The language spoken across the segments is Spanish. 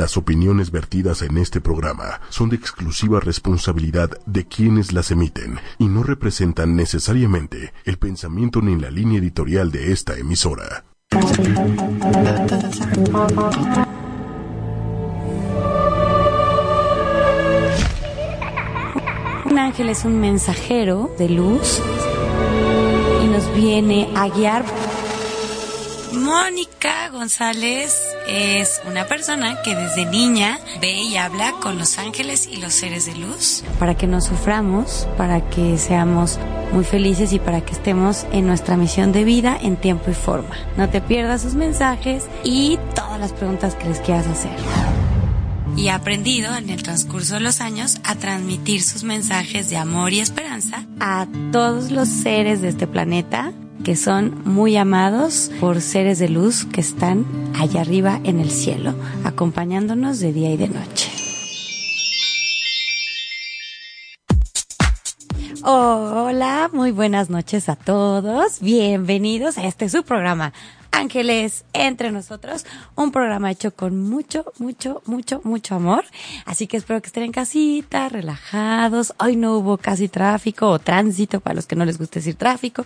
Las opiniones vertidas en este programa son de exclusiva responsabilidad de quienes las emiten y no representan necesariamente el pensamiento ni la línea editorial de esta emisora. Un ángel es un mensajero de luz y nos viene a guiar. Mónica González es una persona que desde niña ve y habla con los ángeles y los seres de luz. Para que no suframos, para que seamos muy felices y para que estemos en nuestra misión de vida en tiempo y forma. No te pierdas sus mensajes y todas las preguntas que les quieras hacer y ha aprendido en el transcurso de los años a transmitir sus mensajes de amor y esperanza a todos los seres de este planeta que son muy amados por seres de luz que están allá arriba en el cielo, acompañándonos de día y de noche. Hola, muy buenas noches a todos. Bienvenidos a este su programa Ángeles entre nosotros, un programa hecho con mucho, mucho, mucho, mucho amor. Así que espero que estén en casita, relajados. Hoy no hubo casi tráfico o tránsito para los que no les guste decir tráfico.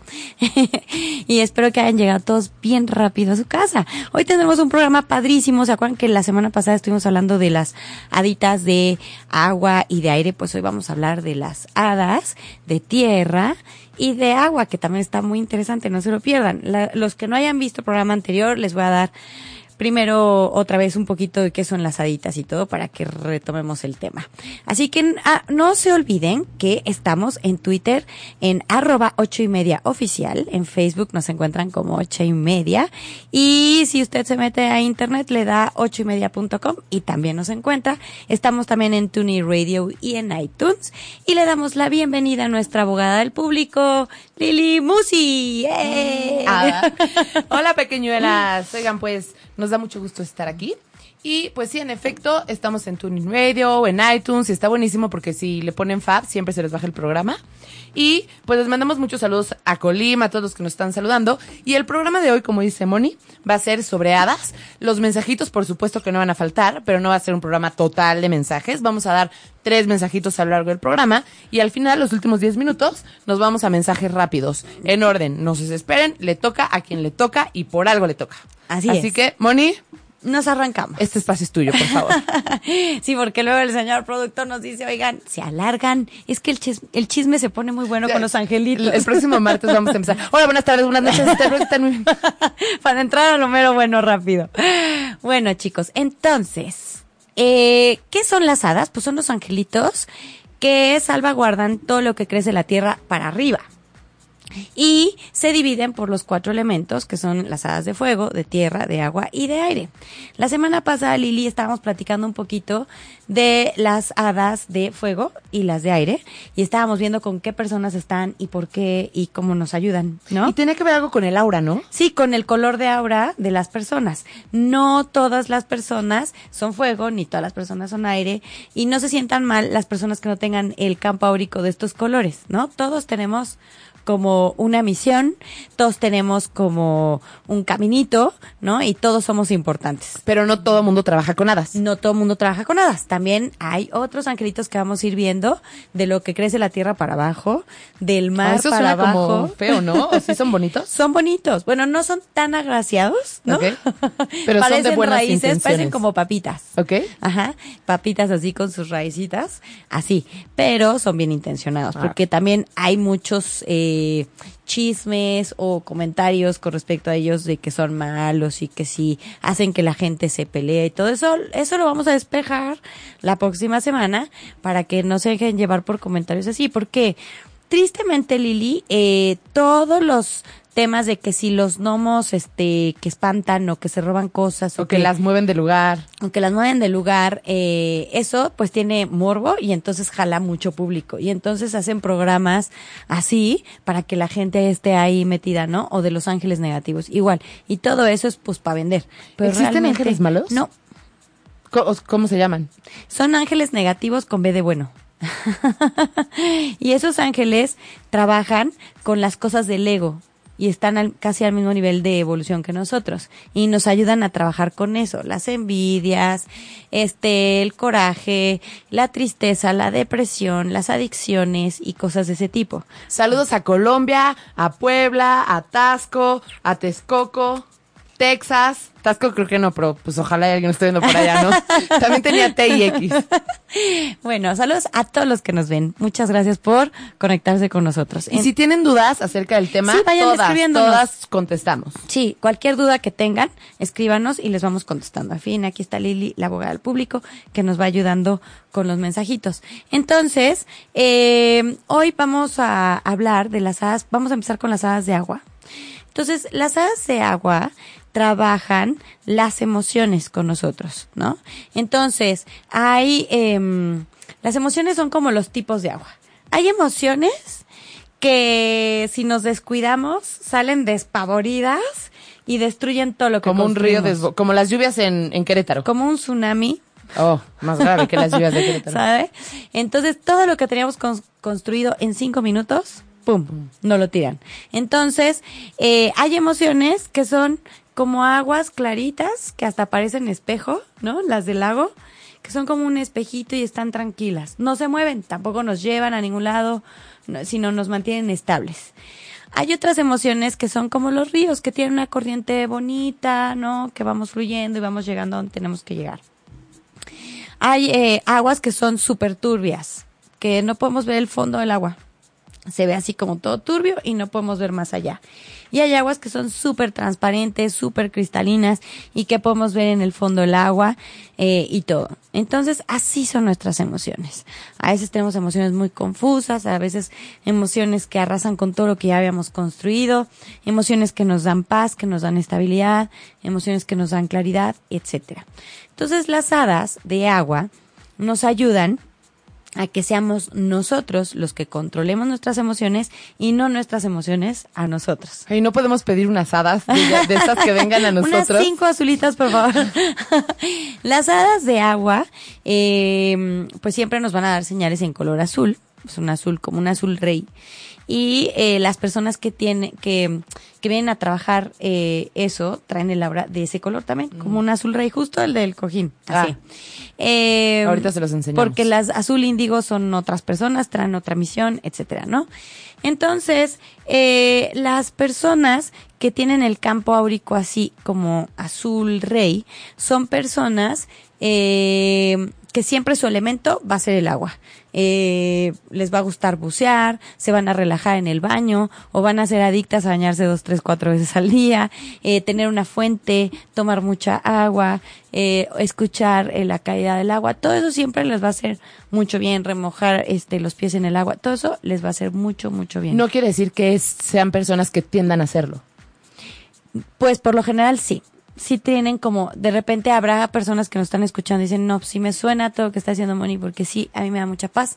y espero que hayan llegado todos bien rápido a su casa. Hoy tendremos un programa padrísimo. ¿Se acuerdan que la semana pasada estuvimos hablando de las haditas de agua y de aire? Pues hoy vamos a hablar de las hadas de tierra y de agua, que también está muy interesante, no se lo pierdan. los que no hayan visto el programa anterior, les voy a dar primero otra vez un poquito de qué son las haditas y todo para que retomemos el tema. Así que ah, no se olviden que estamos en Twitter en arroba ocho y media oficial, en Facebook nos encuentran como ocho y media y si usted se mete a internet le da ocho y media punto com y también nos encuentra. Estamos también en Tuni Radio y en iTunes y le damos la bienvenida a nuestra abogada del público, Lili Musi. ¡Eh! Ah, hola pequeñuelas, oigan pues nos da mucho gusto estar aquí. Y pues sí, en efecto, estamos en Tuning Radio, en iTunes, y está buenísimo porque si le ponen Fab, siempre se les baja el programa. Y pues les mandamos muchos saludos a Colima, a todos los que nos están saludando. Y el programa de hoy, como dice Moni, va a ser sobre hadas. Los mensajitos, por supuesto que no van a faltar, pero no va a ser un programa total de mensajes. Vamos a dar tres mensajitos a lo largo del programa. Y al final, los últimos diez minutos, nos vamos a mensajes rápidos. En orden, no se desesperen, le toca a quien le toca y por algo le toca. Así, es. Así que, Moni, nos arrancamos. Este espacio es tuyo, por favor. sí, porque luego el señor productor nos dice, oigan, se alargan. Es que el, chisme, el chisme se pone muy bueno con los angelitos. El, próximo martes vamos a empezar. Hola, buenas tardes, buenas noches. Para entrar a lo mero bueno rápido. Bueno, chicos, entonces, eh, ¿qué son las hadas? Pues son los angelitos que salvaguardan todo lo que crece la tierra para arriba y se dividen por los cuatro elementos que son las hadas de fuego, de tierra, de agua y de aire. La semana pasada, Lili, estábamos platicando un poquito de las hadas de fuego y las de aire y estábamos viendo con qué personas están y por qué y cómo nos ayudan, ¿no? Y tiene que ver algo con el aura, ¿no? Sí, con el color de aura de las personas. No todas las personas son fuego, ni todas las personas son aire y no se sientan mal las personas que no tengan el campo áurico de estos colores, ¿no? Todos tenemos como una misión, todos tenemos como un caminito, ¿no? Y todos somos importantes. Pero no todo el mundo trabaja con hadas. No todo el mundo trabaja con hadas. También hay otros angelitos que vamos a ir viendo de lo que crece la tierra para abajo, del mar ah, para abajo. Como feo, ¿no? ¿O sí son bonitos? son bonitos. Bueno, no son tan agraciados, ¿no? Pero son de buenas raíces, parecen como papitas. Ok. Ajá. Papitas así con sus raicitas, así. Pero son bien intencionados, ah. porque también hay muchos eh, chismes o comentarios con respecto a ellos de que son malos y que sí hacen que la gente se pelee y todo eso, eso lo vamos a despejar la próxima semana para que no se dejen llevar por comentarios así, porque tristemente Lili, eh, todos los temas de que si los gnomos este que espantan o que se roban cosas o, que, las mueven de lugar o que las mueven de lugar eh, eso pues tiene morbo y entonces jala mucho público. Y entonces hacen programas así para que la gente esté ahí metida no o de los ángeles negativos. Igual. Y todo eso es pues para vender. Pero existen ángeles malos no. ¿Cómo se llaman son ángeles negativos con B de bueno y esos ángeles trabajan con las cosas del ego y están al- casi al mismo nivel de evolución que nosotros y nos ayudan a trabajar con eso, las envidias, este, el coraje, la tristeza, la depresión, las adicciones y cosas de ese tipo. Saludos a Colombia, a Puebla, a Tasco, a Texcoco, Texas. Tasco creo que no, pero pues ojalá alguien esté viendo por allá, ¿no? También tenía T y X. Bueno, saludos a todos los que nos ven. Muchas gracias por conectarse con nosotros. Y En- si tienen dudas acerca del tema, Sí, vayan todas, todas contestamos. Sí, cualquier duda que tengan, escríbanos y les vamos contestando. Al fin, aquí está Lili, la abogada del público, que nos va ayudando con los mensajitos. Entonces, eh, hoy vamos a hablar de las hadas, vamos a empezar con las hadas de agua. Entonces, las hadas de agua trabajan las emociones con nosotros, ¿no? Entonces, hay, em, las emociones son como los tipos de agua. Hay emociones que si nos descuidamos salen despavoridas y destruyen todo lo que Como un río, desbo- como las lluvias en, en Querétaro. como un tsunami, Oh, más grave que las lluvias de Querétaro. ¿sabe? Entonces todo lo que teníamos cons- construido en cinco minutos, pum, no lo tiran. Entonces eh, hay emociones que son como aguas claritas que hasta parecen espejo, ¿no? Las del lago, que son como un espejito y están tranquilas. No se mueven, tampoco nos llevan a ningún lado, no- sino nos mantienen estables. Hay otras emociones que son como los ríos, que tienen una corriente bonita, ¿no? Que vamos fluyendo y vamos llegando donde tenemos que llegar. Hay eh, aguas que son súper turbias, que no podemos ver el fondo del agua. Se ve así como todo turbio y no podemos ver más allá. Y hay aguas que son súper transparentes, súper cristalinas y que podemos ver en el fondo del agua eh, y todo. Entonces, así son nuestras emociones. A veces tenemos emociones muy confusas, a veces emociones que arrasan con todo lo que ya habíamos construido, emociones que nos dan paz, que nos dan estabilidad, emociones que nos dan claridad, etcétera. Entonces, las hadas de agua nos ayudan a que seamos nosotros los que controlemos nuestras emociones y no nuestras emociones a nosotros. Ay, no podemos pedir unas hadas de, de estas que vengan a nosotros. Unas cinco azulitas, por favor. Las hadas de agua, eh, pues siempre nos van a dar señales en color azul. Es un azul como un azul rey. Y eh, las personas que tienen, que, que vienen a trabajar eh, eso, traen el aura de ese color también, como un azul rey, justo el del cojín. Así. Ah. Eh, Ahorita se los enseñamos. Porque las azul índigo son otras personas, traen otra misión, etcétera, ¿no? Entonces, eh, las personas que tienen el campo áurico así como azul rey son personas eh, que siempre su elemento va a ser el agua. Eh, les va a gustar bucear, se van a relajar en el baño o van a ser adictas a bañarse dos, tres, cuatro veces al día, eh, tener una fuente, tomar mucha agua, eh, escuchar eh, la caída del agua, todo eso siempre les va a hacer mucho bien, remojar este los pies en el agua, todo eso les va a hacer mucho, mucho bien. No quiere decir que es- sean personas que tiendan a hacerlo. Pues por lo general sí. Sí tienen como, de repente habrá personas que nos están escuchando y dicen, no, sí me suena todo lo que está haciendo Moni, porque sí, a mí me da mucha paz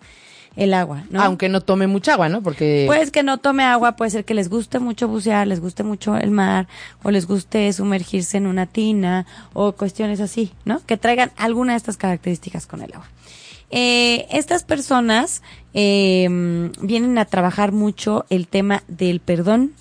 el agua, ¿no? Aunque no tome mucha agua, ¿no? Porque Pues que no tome agua, puede ser que les guste mucho bucear, les guste mucho el mar, o les guste sumergirse en una tina, o cuestiones así, ¿no? Que traigan alguna de estas características con el agua. Eh, estas personas eh, vienen a trabajar mucho el tema del perdón,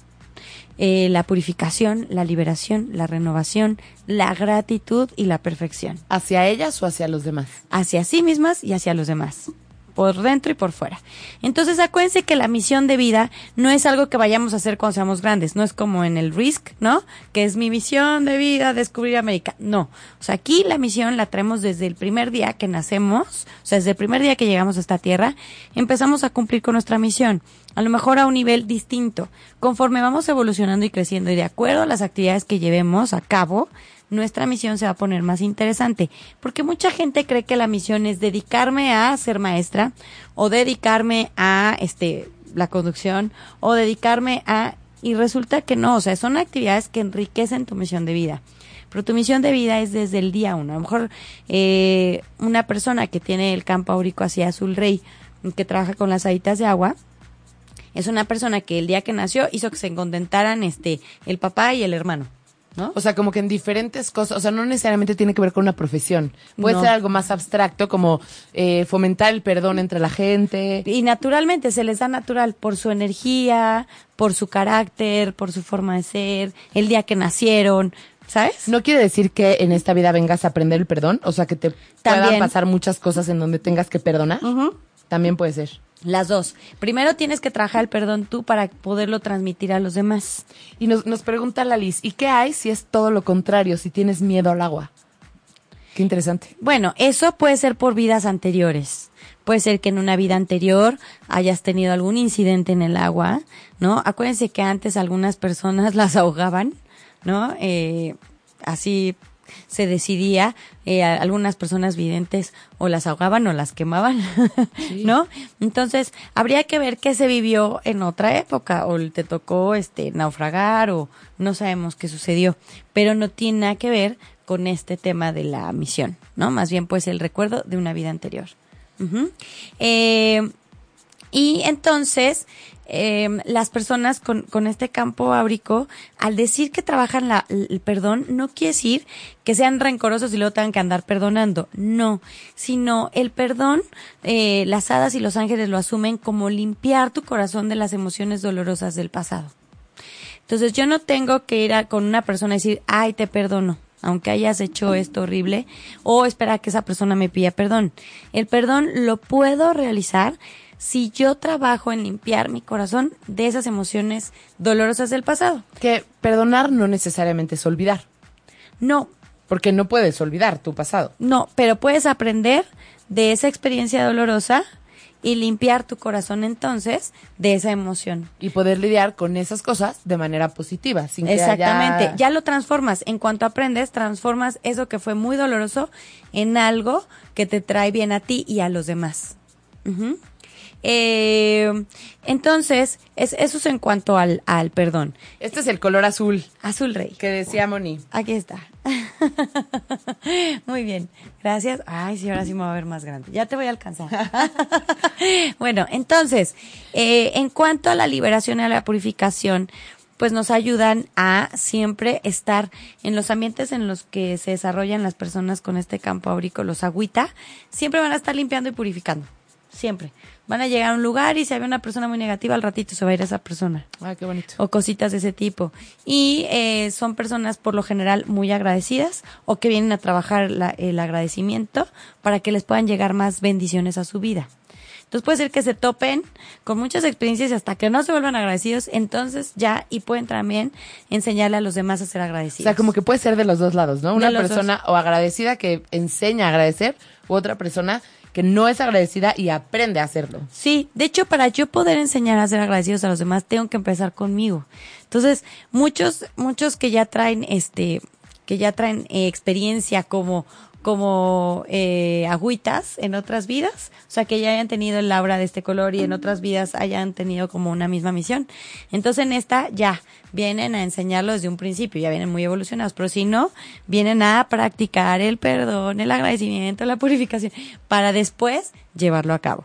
eh, la purificación, la liberación, la renovación, la gratitud y la perfección hacia ellas o hacia los demás. hacia sí mismas y hacia los demás, por dentro y por fuera. Entonces acuérdense que la misión de vida no es algo que vayamos a hacer cuando seamos grandes, no es como en el Risk, ¿no? Que es mi misión de vida, descubrir América. No, o sea, aquí la misión la traemos desde el primer día que nacemos, o sea, desde el primer día que llegamos a esta tierra, empezamos a cumplir con nuestra misión, a lo mejor a un nivel distinto. Conforme vamos evolucionando y creciendo y de acuerdo a las actividades que llevemos a cabo, nuestra misión se va a poner más interesante, porque mucha gente cree que la misión es dedicarme a ser maestra o dedicarme a este la conducción o dedicarme a y resulta que no, o sea, son actividades que enriquecen tu misión de vida. Pero tu misión de vida es desde el día uno. A lo mejor eh, una persona que tiene el campo áurico hacia azul rey, que trabaja con las haditas de agua, es una persona que el día que nació hizo que se contentaran este el papá y el hermano. ¿No? O sea, como que en diferentes cosas, o sea, no necesariamente tiene que ver con una profesión. Puede No. ser algo más abstracto, como eh, fomentar el perdón entre la gente. Y naturalmente, se les da natural por su energía, por su carácter, por su forma de ser, el día que nacieron, ¿sabes? No quiere decir que en esta vida vengas a aprender el perdón, o sea, que te puedan También. pasar muchas cosas en donde tengas que perdonar. También puede ser. Las dos. Primero tienes que trabajar el perdón tú para poderlo transmitir a los demás. Y nos, nos pregunta la Liz, ¿y qué hay si es todo lo contrario, si tienes miedo al agua? Qué interesante. Bueno, eso puede ser por vidas anteriores. Puede ser que en una vida anterior hayas tenido algún incidente en el agua, ¿no? Acuérdense que antes algunas personas las ahogaban, ¿no? Eh, así se decidía, eh, algunas personas videntes o las ahogaban o las quemaban, ¿no? Entonces, habría que ver qué se vivió en otra época, o te tocó este naufragar, o no sabemos qué sucedió, pero no tiene nada que ver con este tema de la misión, ¿no? Más bien, pues, el recuerdo de una vida anterior. Eh, y entonces, eh, las personas con, con este campo áurico, al decir que trabajan la- el perdón, no quiere decir que sean rencorosos y luego tengan que andar perdonando. No, sino el perdón, eh, las hadas y los ángeles lo asumen como limpiar tu corazón de las emociones dolorosas del pasado. Entonces yo no tengo que ir a- con una persona y decir, ay, te perdono, aunque hayas hecho esto horrible, o esperar a que esa persona me pida perdón. El perdón lo puedo realizar si yo trabajo en limpiar mi corazón de esas emociones dolorosas del pasado. Que perdonar no necesariamente es olvidar, No, porque no puedes olvidar tu pasado. no, pero puedes aprender de esa experiencia dolorosa y limpiar tu corazón entonces de esa emoción. Y poder lidiar con esas cosas de manera positiva, sin que Exactamente, haya- ya lo transformas. En cuanto aprendes, transformas eso que fue muy doloroso en algo que te trae bien a ti y a los demás. Eh, entonces, es, eso es en cuanto al, al perdón. Este es el color azul Azul Rey. que decía Moni. Aquí está. Muy bien, gracias. Ay, sí, ahora sí me va a ver más grande. Ya te voy a alcanzar. bueno, entonces, eh, en cuanto a la liberación y a la purificación, pues nos ayudan a siempre estar en los ambientes en los que se desarrollan las personas con este campo áurico, los agüita, siempre van a estar limpiando y purificando. Siempre. Van a llegar a un lugar y si había una persona muy negativa, al ratito se va a ir esa persona Ay, qué bonito. o cositas de ese tipo. Y eh, son personas por lo general muy agradecidas o que vienen a trabajar la- el agradecimiento para que les puedan llegar más bendiciones a su vida. Entonces puede ser que se topen con muchas experiencias y hasta que no se vuelvan agradecidos, entonces ya y pueden también enseñarle a los demás a ser O agradecidos. sea, como que puede ser de los dos lados, ¿no? Una persona o agradecida que enseña a agradecer, u otra persona que no es agradecida y aprende a hacerlo. Sí, de hecho, para yo poder enseñar a ser agradecidos a los demás, tengo que empezar conmigo. Entonces, muchos, muchos que ya traen, este, que ya traen eh, experiencia como, como eh, agüitas en otras vidas, o sea, que ya hayan tenido el aura de este color y en otras vidas hayan tenido como una misma misión. Entonces, en esta ya vienen a enseñarlo desde un principio, ya vienen muy evolucionados, pero si no, vienen a practicar el perdón, el agradecimiento, la purificación, para después llevarlo a cabo.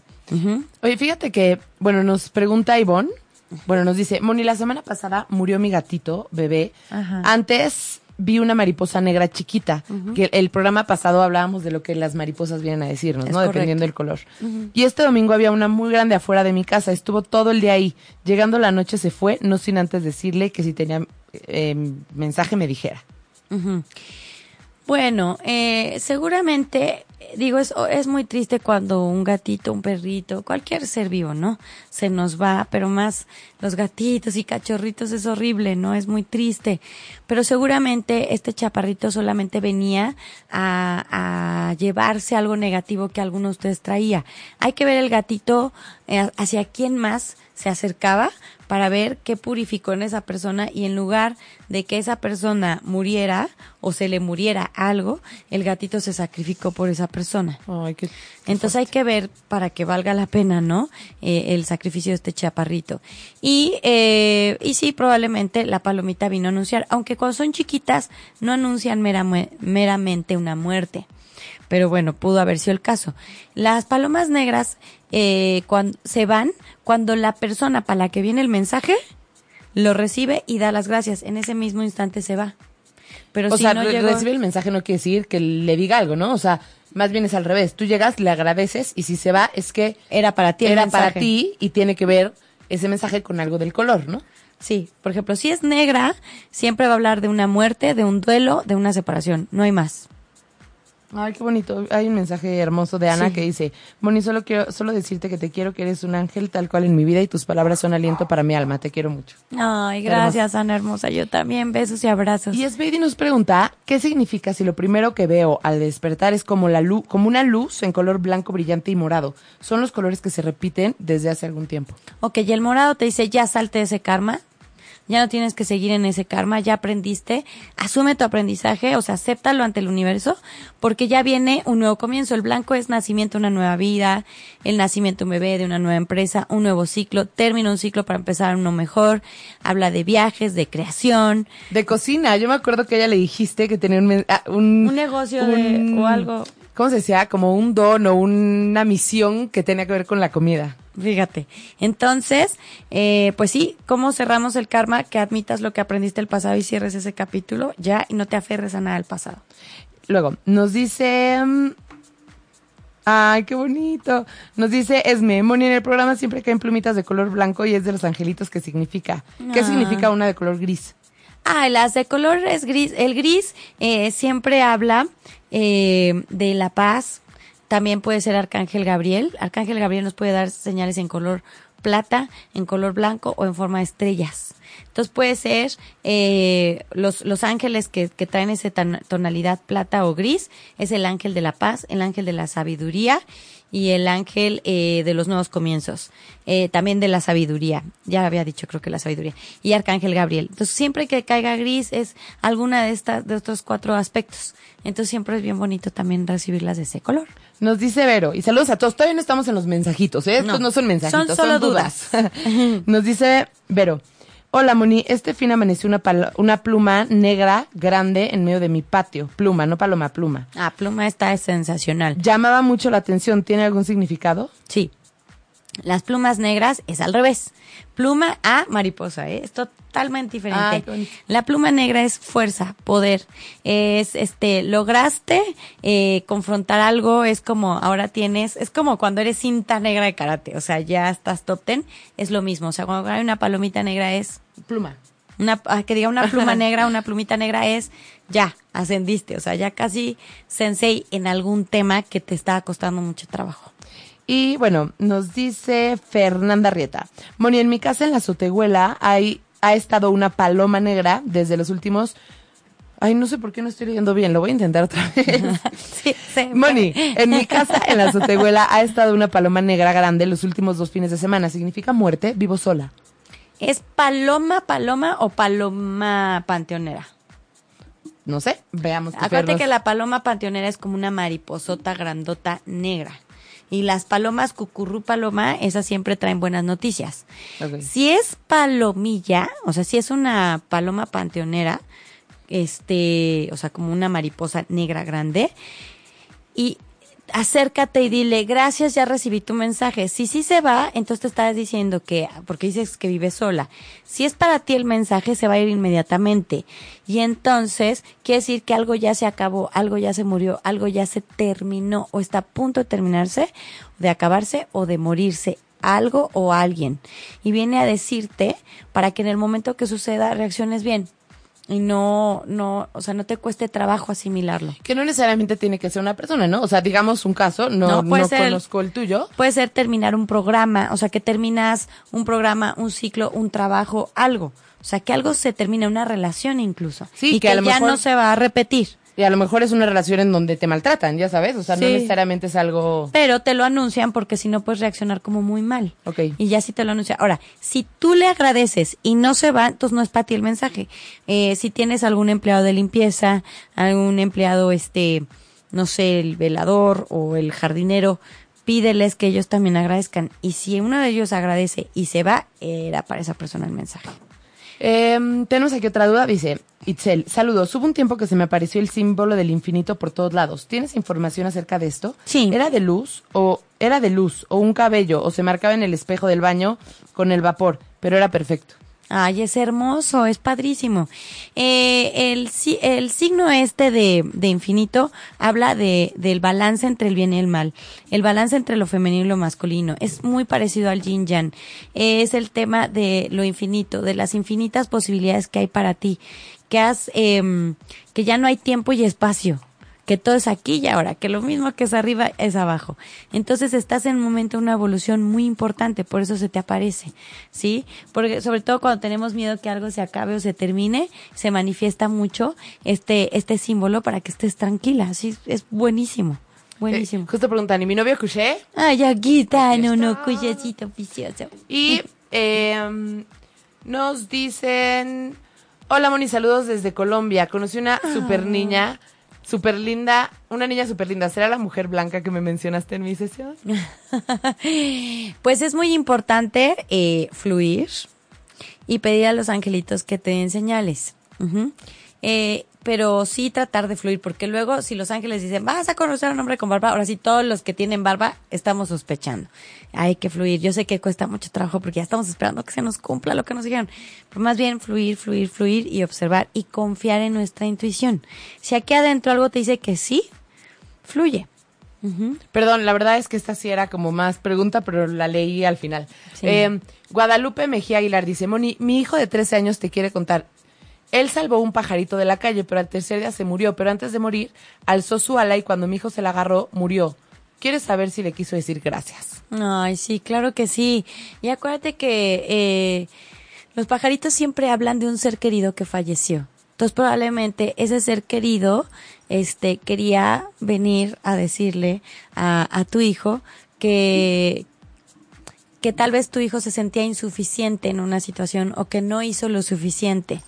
Oye, fíjate que, bueno, nos pregunta Ivonne, bueno, nos dice, Moni, la semana pasada murió mi gatito, bebé. Ajá. Antes vi una mariposa negra chiquita, que el programa pasado hablábamos de lo que las mariposas vienen a decirnos, Es ¿no? correcto. Dependiendo del color. Y este domingo había una muy grande afuera de mi casa, estuvo todo el día ahí. Llegando la noche se fue, no sin antes decirle que si tenía eh, mensaje me dijera. Bueno, eh, seguramente, digo, es, es muy triste cuando un gatito, un perrito, cualquier ser vivo, ¿no? Se nos va, pero más los gatitos y cachorritos es horrible, ¿no? Es muy triste. Pero seguramente este chaparrito solamente venía a, a llevarse algo negativo que alguno de ustedes traía. Hay que ver el gatito eh, hacia quién más se acercaba para ver qué purificó en esa persona y en lugar de que esa persona muriera o se le muriera algo, el gatito se sacrificó por esa persona. Ay, qué... Entonces hay que ver para que valga la pena, ¿no? Eh, el sacrificio de este chaparrito. Y, eh, y sí, probablemente la palomita vino a anunciar, aunque cuando son chiquitas no anuncian meramente una muerte. Pero bueno, pudo haber sido el caso. Las palomas negras eh, cuando, se van cuando la persona para la que viene el mensaje lo recibe y da las gracias. En ese mismo instante se va. Pero o si sea, no re- llegó, recibir el mensaje no quiere decir que le diga algo, ¿no? O sea, más bien es al revés. Tú llegas, le agradeces y si se va es que era para ti el era para mensaje. ti y tiene que ver ese mensaje con algo del color, ¿no? Sí, por ejemplo, si es negra, siempre va a hablar de una muerte, de un duelo, de una separación, no hay más. Ay, qué bonito. Hay un mensaje hermoso de Ana Sí. que dice, Moni, solo quiero, solo decirte que te quiero, que eres un ángel tal cual en mi vida y tus palabras son aliento para mi alma. Te quiero mucho. Ay, gracias, Ana hermosa. Yo también, besos y abrazos. Y Sveidy nos pregunta, ¿qué significa si lo primero que veo al despertar es como la luz, como una luz en color blanco brillante y morado? Son los colores que se repiten desde hace algún tiempo. Ok, y el morado te dice, ya salte de ese karma, ya no tienes que seguir en ese karma, ya aprendiste, asume tu aprendizaje, o sea, acéptalo ante el universo, porque ya viene un nuevo comienzo. El blanco es nacimiento una nueva vida, el nacimiento de un bebé, de una nueva empresa, un nuevo ciclo, termina un ciclo para empezar uno mejor, habla de viajes, de creación, De cocina, yo me acuerdo que a ella le dijiste que tenía un... ah, un, un negocio de, o algo. ¿Cómo se decía? Como un don o una misión que tenía que ver con la comida. Fíjate. Entonces, eh, pues sí, ¿cómo cerramos el karma? Que admitas lo que aprendiste el pasado y cierres ese capítulo ya y no te aferres a nada del pasado. Luego, nos dice... mm, Ay, qué bonito. Nos dice Esme, Moni, en el programa siempre caen plumitas de color blanco y es de los angelitos que significa. ¿Qué Ah. significa una de color gris? Ah, las de color es gris. El gris eh, siempre habla eh, de la paz. También puede ser Arcángel Gabriel. Arcángel Gabriel nos puede dar señales en color plata, en color blanco o en forma de estrellas. Entonces puede ser eh, los, los ángeles que, que traen esa tonalidad plata o gris. Es el ángel de la paz, el ángel de la sabiduría y el ángel eh, de los nuevos comienzos, eh, también de la sabiduría, ya había dicho creo que la sabiduría, y Arcángel Gabriel. Entonces siempre que caiga gris es alguna de estas, de estos cuatro aspectos. Entonces siempre es bien bonito también recibirlas de ese color. Nos dice Vero, y saludos a todos. Todavía no estamos en los mensajitos, ¿eh? Estos No. no, son mensajitos, Son son, solo dudas. Nos dice Vero, hola Moni, este fin amaneció una, una pluma negra grande en medio de mi patio. Pluma, no paloma, pluma. Ah, pluma esta es sensacional. Llamaba mucho la atención, ¿tiene algún significado? Sí. Las plumas negras es al revés. Pluma a mariposa, ¿eh? es totalmente diferente. Ay, bonito. la pluma negra es fuerza, poder. Es, este, lograste eh, confrontar algo, es como ahora tienes, es como cuando eres cinta negra de karate, o sea, ya estás top ten, es lo mismo. O sea, cuando hay una palomita negra es Pluma. una, ah, que diga una pluma negra, una plumita negra es ya, ascendiste, o sea, ya casi sensei en algún tema que te está costando mucho trabajo. Y bueno, nos dice Fernanda Rieta. Moni, en mi casa en la Sotehuela hay, ha estado una paloma negra desde los últimos... Ay, no sé por qué no estoy leyendo bien, lo voy a intentar otra vez. Sí, sí. Moni, en mi casa en la Sotehuela ha estado una paloma negra grande los últimos dos fines de semana. ¿Significa muerte? Vivo sola. ¿Es paloma, paloma o paloma panteonera? No sé, veamos. Acuérdate que la paloma panteonera es como una mariposota grandota negra. Y las palomas cucurrú paloma, esas siempre traen buenas noticias. Si es palomilla, o sea, si es una paloma panteonera, este, o sea, como una mariposa negra grande, y acércate y dile, gracias, ya recibí tu mensaje. Si sí se va, entonces te estás diciendo que, porque dices que vives sola. Si es para ti el mensaje, se va a ir inmediatamente. Y entonces, quiere decir que algo ya se acabó, algo ya se murió, algo ya se terminó, o está a punto de terminarse, de acabarse, o de morirse algo o alguien. Y viene a decirte para que en el momento que suceda reacciones bien. Y no, no, o sea, no te cueste trabajo asimilarlo. Que no necesariamente tiene que ser una persona, ¿no? O sea, digamos un caso, no, No, no, puede ser- conozco el tuyo. Puede ser terminar un programa, o sea, que terminas un programa, un ciclo, un trabajo, algo. O sea, que algo se termina, una relación incluso. Sí, y que que, a lo ya mejor- no se va a repetir. Y a lo mejor es una relación en donde te maltratan, ya sabes. O sea, no necesariamente es algo... Pero te lo anuncian porque si no puedes reaccionar como muy mal. Ok. Y ya sí te lo anuncian. Ahora, si tú le agradeces y no se va, entonces no es para ti el mensaje. Eh, si tienes algún empleado de limpieza, algún empleado, este, no sé, el velador o el jardinero, pídeles que ellos también agradezcan. Y si uno de ellos agradece y se va, era para esa persona el mensaje. Em, tenemos aquí otra duda, dice Itzel, saludos, hubo un tiempo que se me apareció el símbolo del infinito por todos lados. ¿Tienes información acerca de esto? Sí. ¿Era de luz o era de luz o un cabello o se marcaba en el espejo del baño con el vapor, pero era perfecto? Ay, es hermoso, es padrísimo. Eh, el, el signo este de, de infinito habla de, del balance entre el bien y el mal, el balance entre lo femenino y lo masculino. Es muy parecido al yin yang. Es el tema de lo infinito, de las infinitas posibilidades que hay para ti, que has, em, que ya no hay tiempo y espacio que todo es aquí y ahora, que lo mismo que es arriba es abajo. Entonces estás en un momento de una evolución muy importante, por eso se te aparece, ¿sí? Porque sobre todo cuando tenemos miedo que algo se acabe o se termine, se manifiesta mucho este este símbolo para que estés tranquila, así es buenísimo. Buenísimo. Eh, justo preguntan, ¿y mi novio Cuché? Ay, aquí está, no, no, cuyecito vicioso. Y eh, nos dicen, hola Moni, saludos desde Colombia. Conocí una super niña, super linda, una niña super linda. ¿Será la mujer blanca que me mencionaste en mi sesión? Pues es muy importante eh, fluir y pedir a los angelitos que te den señales. Eh, pero sí tratar de fluir, porque luego si los ángeles dicen, vas a conocer a un hombre con barba, ahora sí todos los que tienen barba estamos sospechando. Hay que fluir. Yo sé que cuesta mucho trabajo porque ya estamos esperando que se nos cumpla lo que nos dijeron. Pero más bien fluir, fluir, fluir y observar y confiar en nuestra intuición. Si aquí adentro algo te dice que sí, fluye. Perdón, la verdad es que esta sí era como más pregunta, pero la leí al final. Sí. Eh, Guadalupe Mejía Aguilar dice, Moni, mi hijo de 13 años te quiere contar. Él salvó un pajarito de la calle, pero al tercer día se murió. Pero antes de morir, alzó su ala y cuando mi hijo se la agarró, murió. ¿Quieres saber si le quiso decir gracias? Ay, sí, claro que sí. Y acuérdate que eh, los pajaritos siempre hablan de un ser querido que falleció. Entonces probablemente ese ser querido, este, quería venir a decirle a, a tu hijo que, que tal vez tu hijo se sentía insuficiente en una situación o que no hizo lo suficiente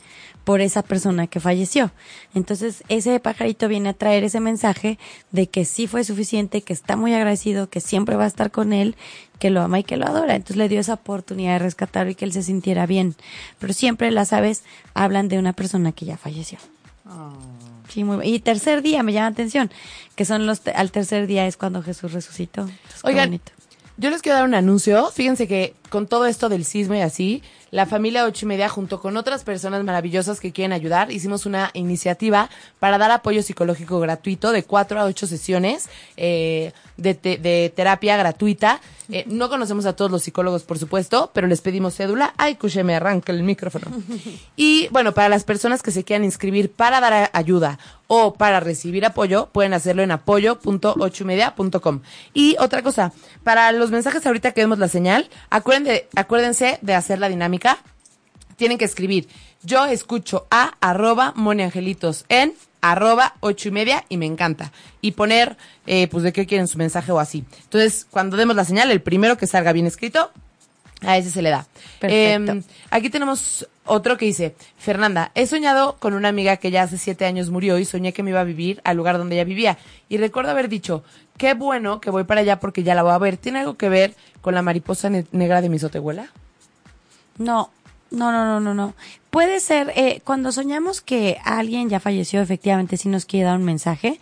por esa persona que falleció. Entonces, ese pajarito viene a traer ese mensaje de que sí fue suficiente, que está muy agradecido, que siempre va a estar con él, que lo ama y que lo adora. Entonces le dio esa oportunidad de rescatarlo y que él se sintiera bien. Pero siempre las aves hablan de una persona que ya falleció. Sí, muy Y tercer día me llama la atención, que son los, te- al tercer día es cuando Jesús resucitó. Entonces, Oigan, yo les quiero dar un anuncio. Fíjense que con todo esto del sismo y así, la familia ocho y media, junto con otras personas maravillosas que quieren ayudar, hicimos una iniciativa para dar apoyo psicológico gratuito de cuatro a ocho sesiones eh, de, te- de terapia gratuita. Eh, no conocemos a todos los psicólogos, por supuesto, pero les pedimos cédula. Ay, cuche, me arranca el micrófono. Y bueno, para las personas que se quieran inscribir para dar ayuda o para recibir apoyo, pueden hacerlo en apoyo.ochoymedia.com. Y otra cosa, para los mensajes ahorita que vemos la señal, acuérdense de, acuérdense de hacer la dinámica. Tienen que escribir, yo escucho a arroba moniangelitos en arroba ocho y media y me encanta. Y poner, eh, pues, de qué quieren su mensaje o así. Entonces, cuando demos la señal, el primero que salga bien escrito, a ese se le da. Perfecto. Em, aquí tenemos otro que dice, Fernanda, he soñado con una amiga que ya hace siete años murió y soñé que me iba a vivir al lugar donde ella vivía. Y recuerdo haber dicho, qué bueno que voy para allá porque ya la voy a ver. ¿Tiene algo que ver con la mariposa ne- negra de mi sotehuela? No, no, no, no, no, no. Puede ser, eh, cuando soñamos que alguien ya falleció, efectivamente, si nos quiere dar un mensaje.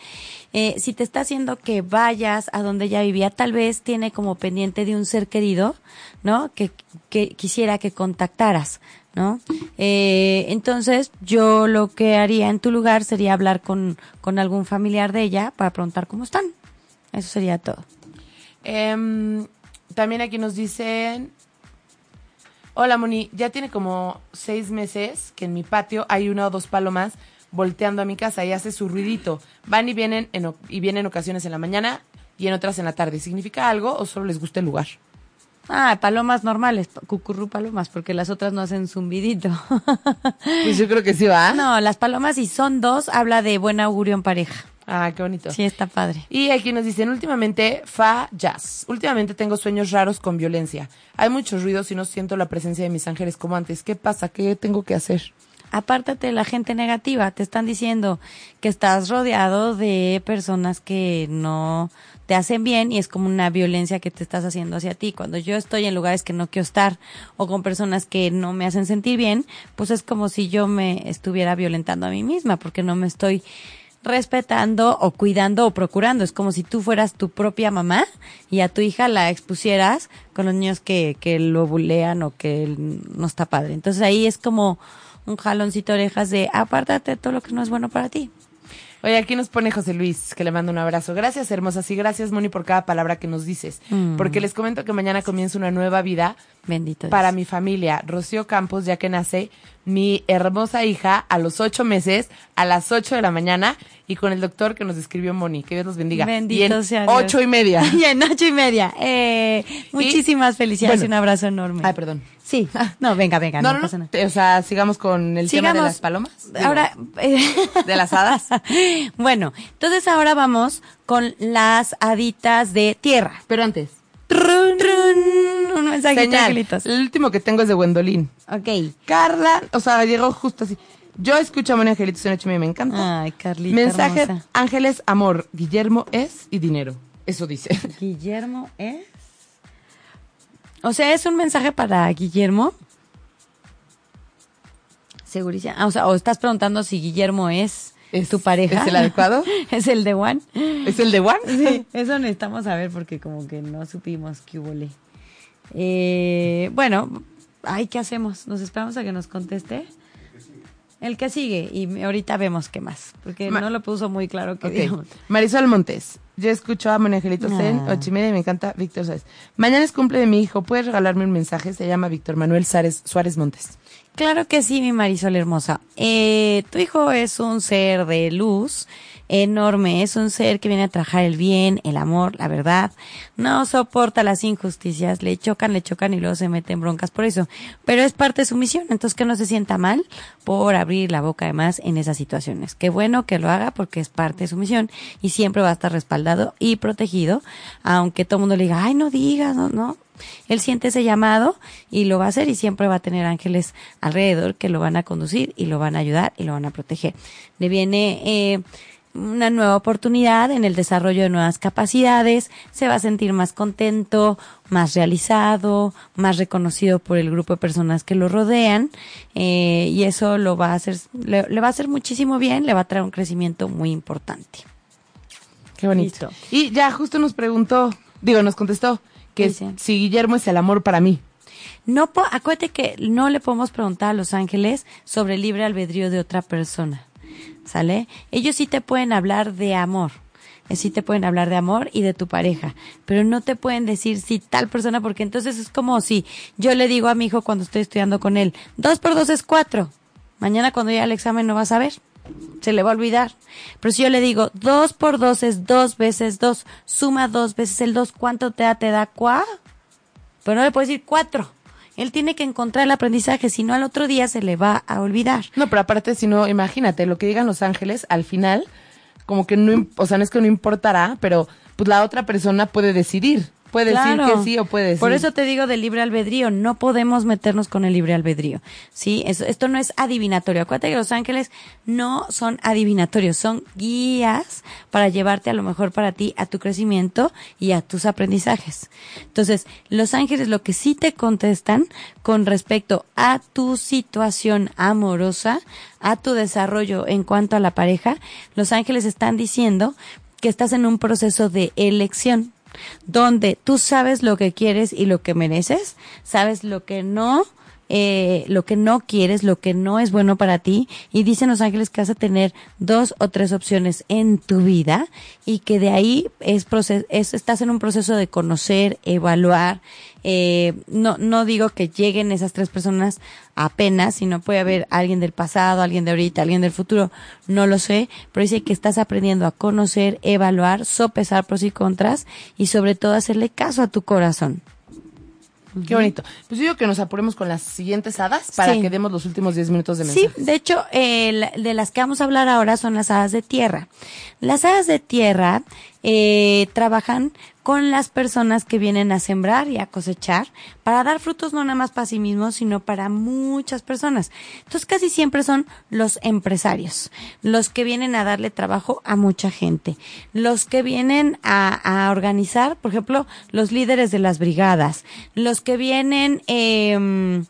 Eh, si te está haciendo que vayas a donde ella vivía, tal vez tiene como pendiente de un ser querido, ¿no? Que, que quisiera que contactaras, ¿no? Eh, entonces, yo lo que haría en tu lugar sería hablar con, con algún familiar de ella para preguntar cómo están. Eso sería todo. Em, también aquí nos dicen, hola Moni, ya tiene como seis meses que en mi patio hay una o dos palomas volteando a mi casa y hace su ruidito. Van y vienen en, y vienen ocasiones en la mañana y en otras en la tarde. ¿Significa algo o solo les gusta el lugar? Ah, palomas normales, cucurru palomas, porque las otras no hacen zumbidito. Pues yo creo que sí va. No, las palomas, si son dos, habla de buen augurio en pareja. Ah, qué bonito. Sí, está padre. Y aquí nos dicen, últimamente, fa jazz. Últimamente tengo sueños raros con violencia. Hay muchos ruidos y no siento la presencia de mis ángeles como antes. ¿Qué pasa? ¿Qué tengo que hacer? Apártate de la gente negativa. Te están diciendo que estás rodeado de personas que no te hacen bien y es como una violencia que te estás haciendo hacia ti. Cuando yo estoy en lugares que no quiero estar o con personas que no me hacen sentir bien, pues es como si yo me estuviera violentando a mí misma porque no me estoy respetando o cuidando o procurando. Es como si tú fueras tu propia mamá y a tu hija la expusieras con los niños que, que lo bulean o que no está padre. Entonces ahí es como un jaloncito de orejas de apártate de todo lo que no es bueno para ti. Oye, aquí nos pone José Luis, que le mando un abrazo. Gracias, hermosas, y gracias, Moni, por cada palabra que nos dices. Mm. Porque les comento que mañana comienza una nueva vida Bendito para Dios. mi familia. Rocío Campos, ya que nace mi hermosa hija a los ocho meses, a las ocho de la mañana, y con el doctor que nos escribió Moni. Que Dios los bendiga. Bendito y en sea Dios. ocho y media. Y en ocho y media. Eh, muchísimas felicidades bueno. y un abrazo enorme. Ay, perdón. Sí. No, venga, venga, no, No, no, pasa nada. O sea, sigamos con el tema de las palomas. Digo, Ahora, eh, de las hadas. bueno, entonces ahora vamos con las haditas de tierra. Pero antes. Trun, trun, un mensajito, Señal. angelitos. El último que tengo es de Gwendolyn. Ok. Carla, o sea, llegó justo así. Yo escucho a Moni Angelitos en media, me encanta. Ay, Carlita Mensaje, hermosa. ángeles, amor, Guillermo es y dinero. Eso dice. Guillermo es. O sea, es un mensaje para Guillermo. Segurísima. Ah, o sea, o estás preguntando si Guillermo es, Es- tu pareja. ¿es el adecuado? es el de Juan. ¿Es el de Juan? Sí, eso necesitamos saber porque como que no supimos qué hubo. Eh, bueno, ay, ¿qué hacemos? ¿Nos esperamos a que nos conteste? El que sigue y ahorita vemos qué más, porque Ma- no lo puso muy claro que Ok. digamos. Marisol Montes. Yo escucho a en Ah. ocho y media y me encanta Víctor Suárez. Mañana es cumple de mi hijo. ¿Puedes regalarme un mensaje? Se llama Víctor Manuel Suárez, Suárez Montes. Claro que sí, mi Marisol hermosa. Eh, tu hijo es un ser de luz enorme, es un ser que viene a trabajar el bien, el amor, la verdad. No soporta las injusticias, le chocan, le chocan y luego se mete en broncas por eso. Pero es parte de su misión, entonces que no se sienta mal por abrir la boca además en esas situaciones. Qué bueno que lo haga porque es parte de su misión y siempre va a estar respaldado y protegido, aunque todo el mundo le diga, ay, no digas, no, no. Él siente ese llamado y lo va a hacer y siempre va a tener ángeles alrededor que lo van a conducir y lo van a ayudar y lo van a proteger. Le viene eh, una nueva oportunidad en el desarrollo de nuevas capacidades, se va a sentir más contento, más realizado, más reconocido por el grupo de personas que lo rodean eh, y eso lo va a hacer, le, le va a hacer muchísimo bien, le va a traer un crecimiento muy importante. Qué bonito. Listo. Y ya justo nos preguntó, digo, nos contestó que si Guillermo es el amor para mí. No, po- acuérdate que no le podemos preguntar a los ángeles sobre el libre albedrío de otra persona. ¿Sale? Ellos sí te pueden hablar de amor. Eh, Sí te pueden hablar de amor y de tu pareja, pero no te pueden decir si tal persona, porque entonces es como si yo le digo a mi hijo cuando estoy estudiando con él, dos por dos es cuatro. Mañana cuando llegue al examen no vas a ver. Se le va a olvidar. Pero si yo le digo, dos por dos es dos veces dos, suma dos veces el dos, ¿cuánto te da? Te da cuá. Pero no le puedes decir cuatro. Él tiene que encontrar el aprendizaje, si no al otro día se le va a olvidar. No, pero aparte, si no, imagínate, lo que digan los ángeles, al final, como que no, o sea, no es que no importará, pero pues la otra persona puede decidir. Puede decir que sí o puede decir. Por eso te digo del libre albedrío, no podemos meternos con el libre albedrío. Sí, Eso- esto no es adivinatorio. Acuérdate que los ángeles no son adivinatorios, son guías para llevarte a lo mejor para ti a tu crecimiento y a tus aprendizajes. Entonces, los ángeles lo que sí te contestan con respecto a tu situación amorosa, a tu desarrollo en cuanto a la pareja, los ángeles están diciendo que estás en un proceso de elección donde tú sabes lo que quieres y lo que mereces, sabes lo que no, eh, lo que no quieres, lo que no es bueno para ti, y dicen los ángeles que vas a tener dos o tres opciones en tu vida y que de ahí es, proces- es estás en un proceso de conocer, evaluar. Eh, no, no digo que lleguen esas tres personas apenas, sino puede haber alguien del pasado, alguien de ahorita, alguien del futuro, no lo sé, pero dice que estás aprendiendo a conocer, evaluar, sopesar pros y contras y sobre todo hacerle caso a tu corazón. Qué bonito. Pues yo digo que nos apuremos con las siguientes hadas para Sí. que demos los últimos 10 minutos de Sí, mensajes. de hecho, eh, de las que vamos a hablar ahora son las hadas de tierra. Las hadas de tierra eh, trabajan con las personas que vienen a sembrar y a cosechar para dar frutos no nada más para sí mismos, sino para muchas personas. Entonces casi siempre son los empresarios, los que vienen a darle trabajo a mucha gente, los que vienen a, a organizar, por ejemplo, los líderes de las brigadas, los que vienen... em,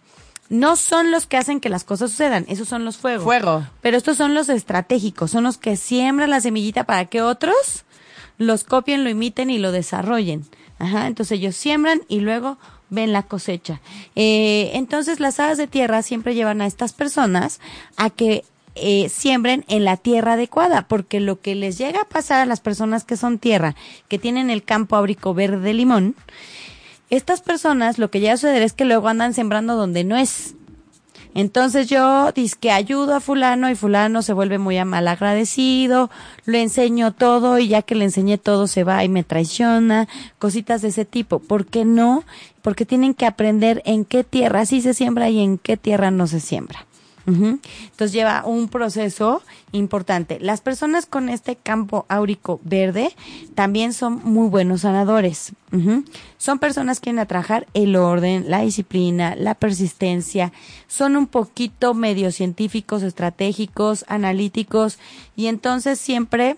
no son los que hacen que las cosas sucedan, esos son los fuegos. Fuego. Pero estos son los estratégicos, son los que siembran la semillita para que otros los copien, lo imiten y lo desarrollen. Ajá, entonces ellos siembran y luego ven la cosecha. Eh, entonces las hadas de tierra siempre llevan a estas personas a que eh, siembren en la tierra adecuada, porque lo que les llega a pasar a las personas que son tierra, que tienen el campo áurico verde de limón, estas personas lo que llega a suceder es que luego andan sembrando donde no es. Entonces yo que ayudo a fulano y fulano se vuelve muy mal agradecido, le enseño todo y ya que le enseñé todo se va y me traiciona, cositas de ese tipo. ¿Por qué no? Porque tienen que aprender en qué tierra sí se siembra y en qué tierra no se siembra. Ujú. Entonces lleva un proceso importante. Las personas con este campo áurico verde también son muy buenos sanadores. Son personas que a trabajar el orden, la disciplina, la persistencia. Son un poquito medio científicos, estratégicos, analíticos y entonces siempre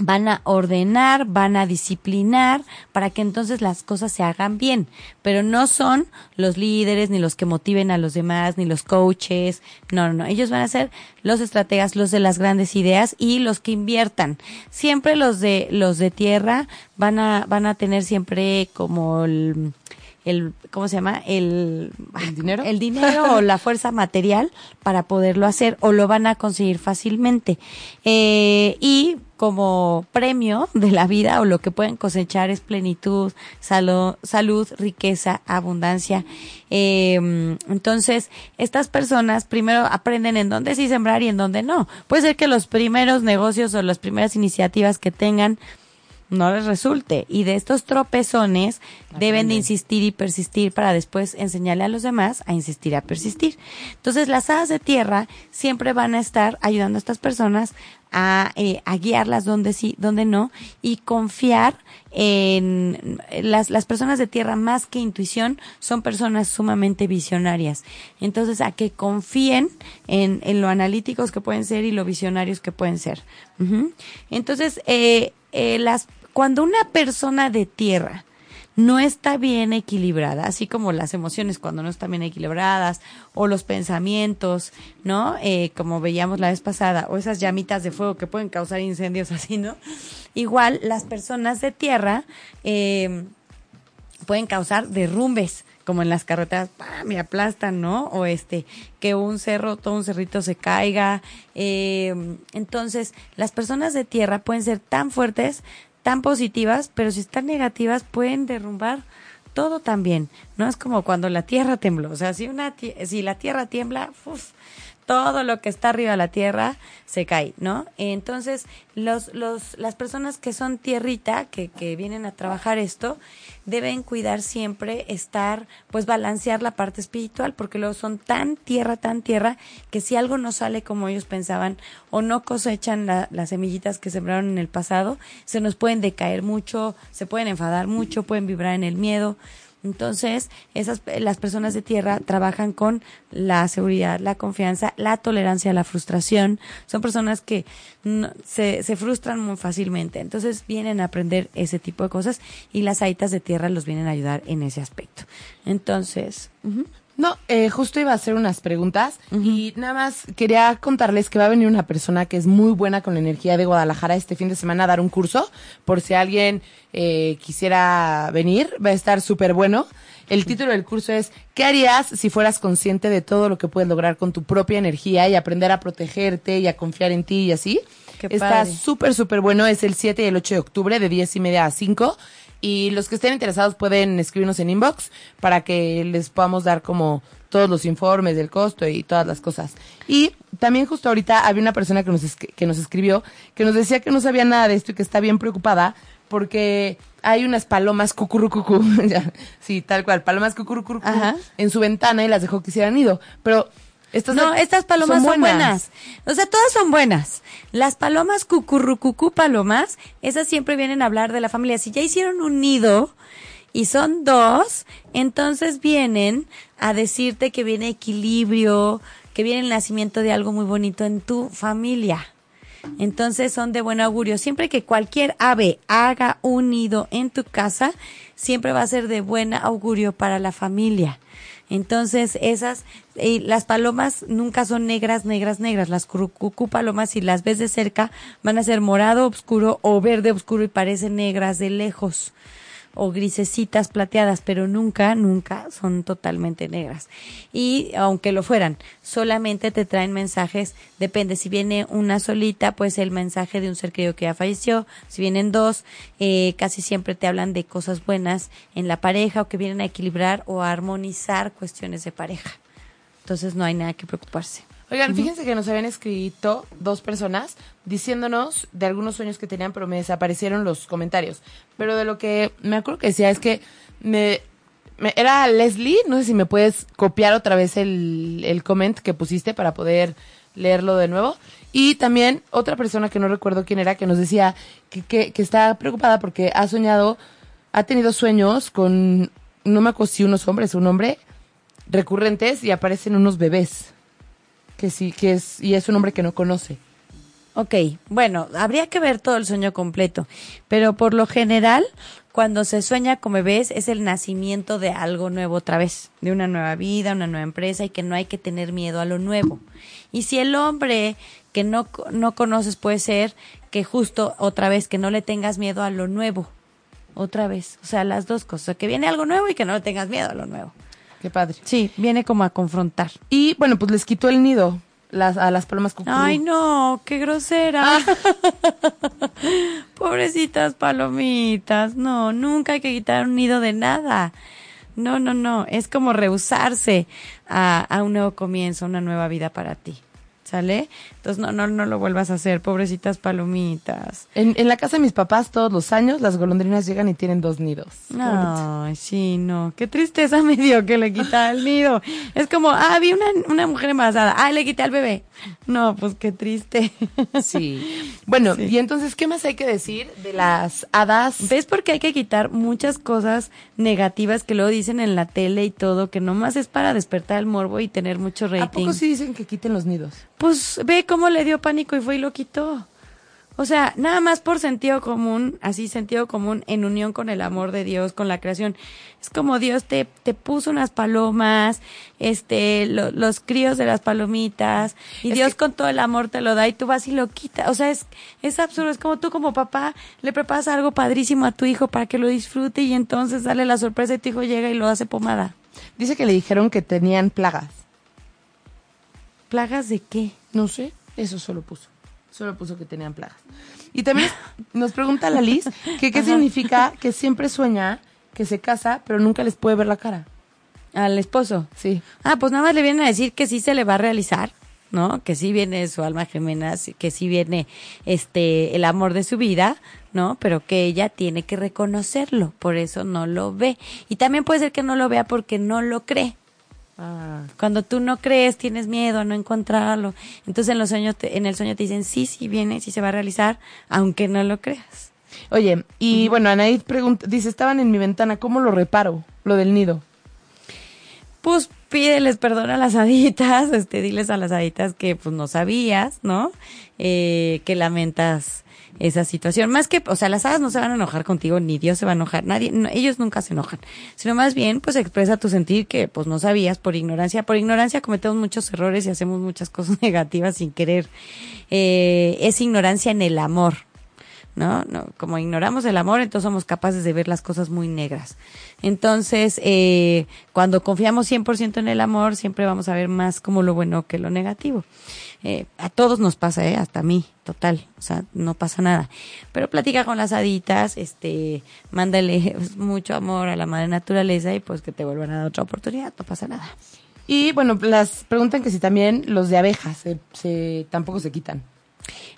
van a ordenar, van a disciplinar para que entonces las cosas se hagan bien, pero no son los líderes ni los que motiven a los demás ni los coaches, no, no, no, ellos van a ser los estrategas, los de las grandes ideas y los que inviertan. Siempre los de los de tierra van a van a tener siempre como el el ¿cómo se llama? El, ¿El dinero? el dinero o la fuerza material para poderlo hacer o lo van a conseguir fácilmente. Eh, y como premio de la vida o lo que pueden cosechar es plenitud, salud, salud riqueza, abundancia. Eh, entonces, estas personas primero aprenden en dónde sí sembrar y en dónde no. Puede ser que los primeros negocios o las primeras iniciativas que tengan no les resulte. Y de estos tropezones deben de insistir y persistir para después enseñarle a los demás a insistir a persistir. Entonces las hadas de tierra siempre van a estar ayudando a estas personas a, eh, a guiarlas donde sí, donde no, y confiar en las, las personas de tierra más que intuición son personas sumamente visionarias. Entonces, a que confíen en, en lo analíticos que pueden ser y lo visionarios que pueden ser. Entonces, eh, eh, las, cuando una persona de tierra no está bien equilibrada, así como las emociones cuando no están bien equilibradas, o los pensamientos, ¿no? Eh, como veíamos la vez pasada, o esas llamitas de fuego que pueden causar incendios así, ¿no? Igual las personas de tierra eh, pueden causar derrumbes, como en las carreteras, ¡pam! y aplastan, ¿no? O este, que un cerro, todo un cerrito se caiga. Eh, entonces, las personas de tierra pueden ser tan fuertes, tan positivas, pero si están negativas pueden derrumbar todo también. No es como cuando la tierra tembló. O sea, si, una, si la tierra tiembla, uf, todo lo que está arriba de la tierra se cae, ¿no? Entonces, los, los, las personas que son tierrita, que, que vienen a trabajar esto, deben cuidar siempre estar, pues balancear la parte espiritual, porque luego son tan tierra, tan tierra, que si algo no sale como ellos pensaban o no cosechan la- las semillitas que sembraron en el pasado, se nos pueden decaer mucho, se pueden enfadar mucho, pueden vibrar en el miedo. Entonces, esas las personas de tierra trabajan con la seguridad, la confianza, la tolerancia la frustración. Son personas que se, se frustran muy fácilmente. Entonces, vienen a aprender ese tipo de cosas y las aitas de tierra los vienen a ayudar en ese aspecto. Entonces. No, eh, justo iba a hacer unas preguntas y nada más quería contarles que va a venir una persona que es muy buena con la energía de Guadalajara este fin de semana a dar un curso. Por si alguien eh, quisiera venir, va a estar súper bueno. El título del curso es ¿Qué harías si fueras consciente de todo lo que puedes lograr con tu propia energía y aprender a protegerte y a confiar en ti y así? Qué Está súper, súper bueno. Es el 7 y el 8 de octubre de 10 y media a 5. Y los que estén interesados pueden escribirnos en inbox para que les podamos dar como todos los informes del costo y todas las cosas. Y también justo ahorita había una persona que nos, es- que nos escribió que nos decía que no sabía nada de esto y que está bien preocupada porque hay unas palomas cucurucucú, sí, tal cual, palomas cucurucucú en su ventana y las dejó que hicieran nido. Pero estas No, estas palomas son buenas. O sea, todas son buenas. Las palomas cucurrucucú palomas, esas siempre vienen a hablar de la familia. Si ya hicieron un nido y son dos, entonces vienen a decirte que viene equilibrio, que viene el nacimiento de algo muy bonito en tu familia. Entonces son de buen augurio. Siempre que cualquier ave haga un nido en tu casa, siempre va a ser de buen augurio para la familia. Entonces, esas, y las palomas nunca son negras, negras, negras. Las cucú palomas, si las ves de cerca, van a ser morado oscuro o verde oscuro y parecen negras de lejos o grisecitas plateadas, pero nunca, nunca son totalmente negras. Y aunque lo fueran, solamente te traen mensajes, depende, si viene una solita, pues el mensaje de un ser querido que ya falleció, si vienen dos, eh, casi siempre te hablan de cosas buenas en la pareja o que vienen a equilibrar o a armonizar cuestiones de pareja. Entonces no hay nada que preocuparse. Oigan, fíjense que nos habían escrito dos personas diciéndonos de algunos sueños que tenían, pero me desaparecieron los comentarios. Pero de lo que me acuerdo que decía es que me, era Leslie, no sé si me puedes copiar otra vez el, el comment que pusiste para poder leerlo de nuevo. Y también otra persona que no recuerdo quién era, que nos decía que, que, que está preocupada porque ha soñado, ha tenido sueños con, no me acuerdo si unos hombres un hombre, recurrentes y aparecen unos bebés que sí, que es, y es un hombre que no conoce. Ok, bueno, habría que ver todo el sueño completo, pero por lo general, cuando se sueña como bebés, es el nacimiento de algo nuevo otra vez, de una nueva vida, una nueva empresa y que no hay que tener miedo a lo nuevo. Y si el hombre que no, no conoces puede ser que justo otra vez que no le tengas miedo a lo nuevo, otra vez, o sea, las dos cosas, que viene algo nuevo y que no le tengas miedo a lo nuevo. Qué padre. Sí, viene como a confrontar. Y bueno, pues les quitó el nido las, a las palomas cucú. Ay, no, qué grosera. Pobrecitas palomitas. No, nunca hay que quitar un nido de nada. No, no, no. Es como rehusarse a, a un nuevo comienzo, una nueva vida para ti. ¿Sale? Entonces no, no, no lo vuelvas a hacer, pobrecitas palomitas. En, en la casa de mis papás todos los años las golondrinas llegan y tienen dos nidos. Ay, sí, no. Qué tristeza me dio que le quita el nido. Es como, ah, vi una, una mujer embarazada. Ah, le quité al bebé. No, pues qué triste. Sí. Bueno, Sí. y entonces, ¿qué más hay que decir de las hadas? ¿Ves por qué hay que quitar muchas cosas negativas que luego dicen en la tele y todo, que nomás es para despertar el morbo y tener mucho ¿A rating? poco sí dicen que quiten los nidos? Pues ve cómo le dio pánico y fue y lo quitó. O sea, nada más por sentido común, así sentido común en unión con el amor de Dios, con la creación. Es como Dios te, te puso unas palomas, este, lo- los críos de las palomitas, y Es Dios que- con todo el amor te lo da y tú vas y lo quitas. O sea, es, es absurdo. Es como tú como papá le preparas algo padrísimo a tu hijo para que lo disfrute y entonces sale la sorpresa y tu hijo llega y lo hace pomada. Dice que le dijeron que tenían plagas. ¿Plagas de qué? No sé, eso solo puso. Solo puso que tenían plagas. Y también nos pregunta la Liz que qué significa que siempre sueña que se casa, pero nunca les puede ver la cara. Al esposo. Sí. Ah, pues nada más le vienen a decir que sí se le va a realizar, ¿no? Que sí viene su alma gemela, que sí viene este el amor de su vida, ¿no? Pero que ella tiene que reconocerlo, por eso no lo ve. Y también puede ser que no lo vea porque no lo cree. Ah. Cuando tú no crees, tienes miedo a no encontrarlo. Entonces en los sueños, te- en el sueño te dicen sí, sí viene, sí se va a realizar, aunque no lo creas. Oye, y bueno, Anaid pregunta, dice, estaban en mi ventana, ¿cómo lo reparo? Lo del nido. pues pídeles perdón a las haditas, este, diles a las haditas que pues no sabías, ¿no? Eh, que lamentas esa situación. Más que, o sea, las hadas no se van a enojar contigo, ni Dios se va a enojar, nadie, ellos nunca se enojan, sino más bien, pues expresa tu sentir que pues no sabías por ignorancia. Por ignorancia cometemos muchos errores y hacemos muchas cosas negativas sin querer. Eh, es ignorancia en el amor. ¿no? no como ignoramos el amor, entonces somos capaces de ver las cosas muy negras. Entonces, eh, cuando confiamos 100% en el amor, siempre vamos a ver más como lo bueno que lo negativo. Eh, a todos nos pasa, ¿eh? hasta a mí, total, o sea, no pasa nada. Pero platica con las haditas, este, mándale mucho amor a la madre naturaleza y pues que te vuelvan a dar otra oportunidad, no pasa nada. Y bueno, las preguntan que si también los de abejas se, se- tampoco se quitan.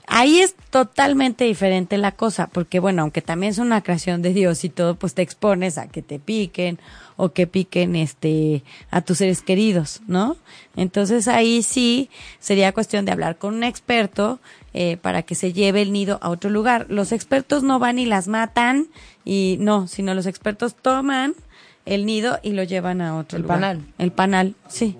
Ahí es totalmente diferente la cosa, porque bueno, aunque también es una creación de Dios y todo, pues te expones a que te piquen o que piquen este a tus seres queridos, ¿no? Entonces ahí sí sería cuestión de hablar con un experto eh, para que se lleve el nido a otro lugar. Los expertos no van y las matan y no, sino los expertos toman el nido y lo llevan a otro El lugar. panal. El panal, sí.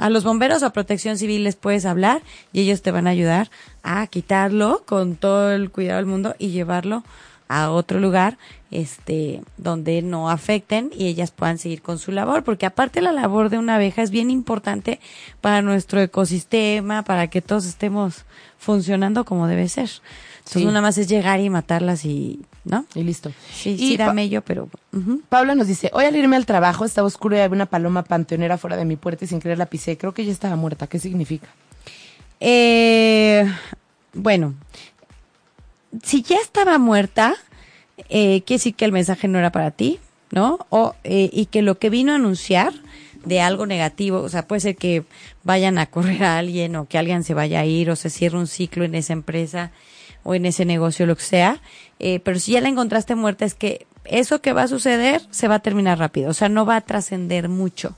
A los bomberos o a protección civil les puedes hablar y ellos te van a ayudar a quitarlo con todo el cuidado del mundo y llevarlo a otro lugar, este, donde no afecten y ellas puedan seguir con su labor, porque aparte la labor de una abeja es bien importante para nuestro ecosistema, para que todos estemos funcionando como debe ser. Entonces, Sí. nada más es llegar y matarlas y, ¿no? Y listo. Sí, Y sí da Pa- mello, pero, ujú. Paula nos dice, hoy al irme al trabajo estaba oscuro y había una paloma panteonera fuera de mi puerta y sin querer la pisé. Creo que ya estaba muerta. ¿Qué significa? Eh, bueno, si ya estaba muerta, eh, quiere decir que el mensaje no era para ti, ¿no? O, eh, y que lo que vino a anunciar de algo negativo, o sea, puede ser que vayan a correr a alguien o que alguien se vaya a ir o se cierre un ciclo en esa empresa o en ese negocio, lo que sea. Eh, pero si ya la encontraste muerta, es que eso que va a suceder se va a terminar rápido, o sea, no va a trascender mucho.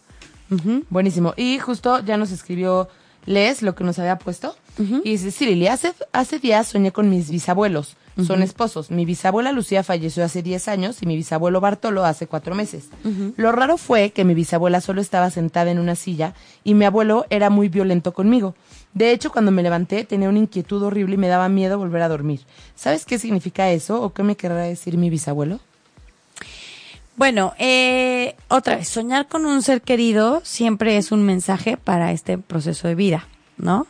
Buenísimo. Y justo ya nos escribió Les lo que nos había puesto. Y dice, sí, Lili, hace, hace días soñé con mis bisabuelos. Son esposos. Mi bisabuela Lucía falleció hace 10 años y mi bisabuelo Bartolo hace cuatro meses. Lo raro fue que mi bisabuela solo estaba sentada en una silla y mi abuelo era muy violento conmigo. De hecho, cuando me levanté tenía una inquietud horrible y me daba miedo volver a dormir. ¿Sabes qué significa eso o qué me querrá decir mi bisabuelo? Bueno, eh, otra vez, soñar con un ser querido siempre es un mensaje para este proceso de vida, ¿no?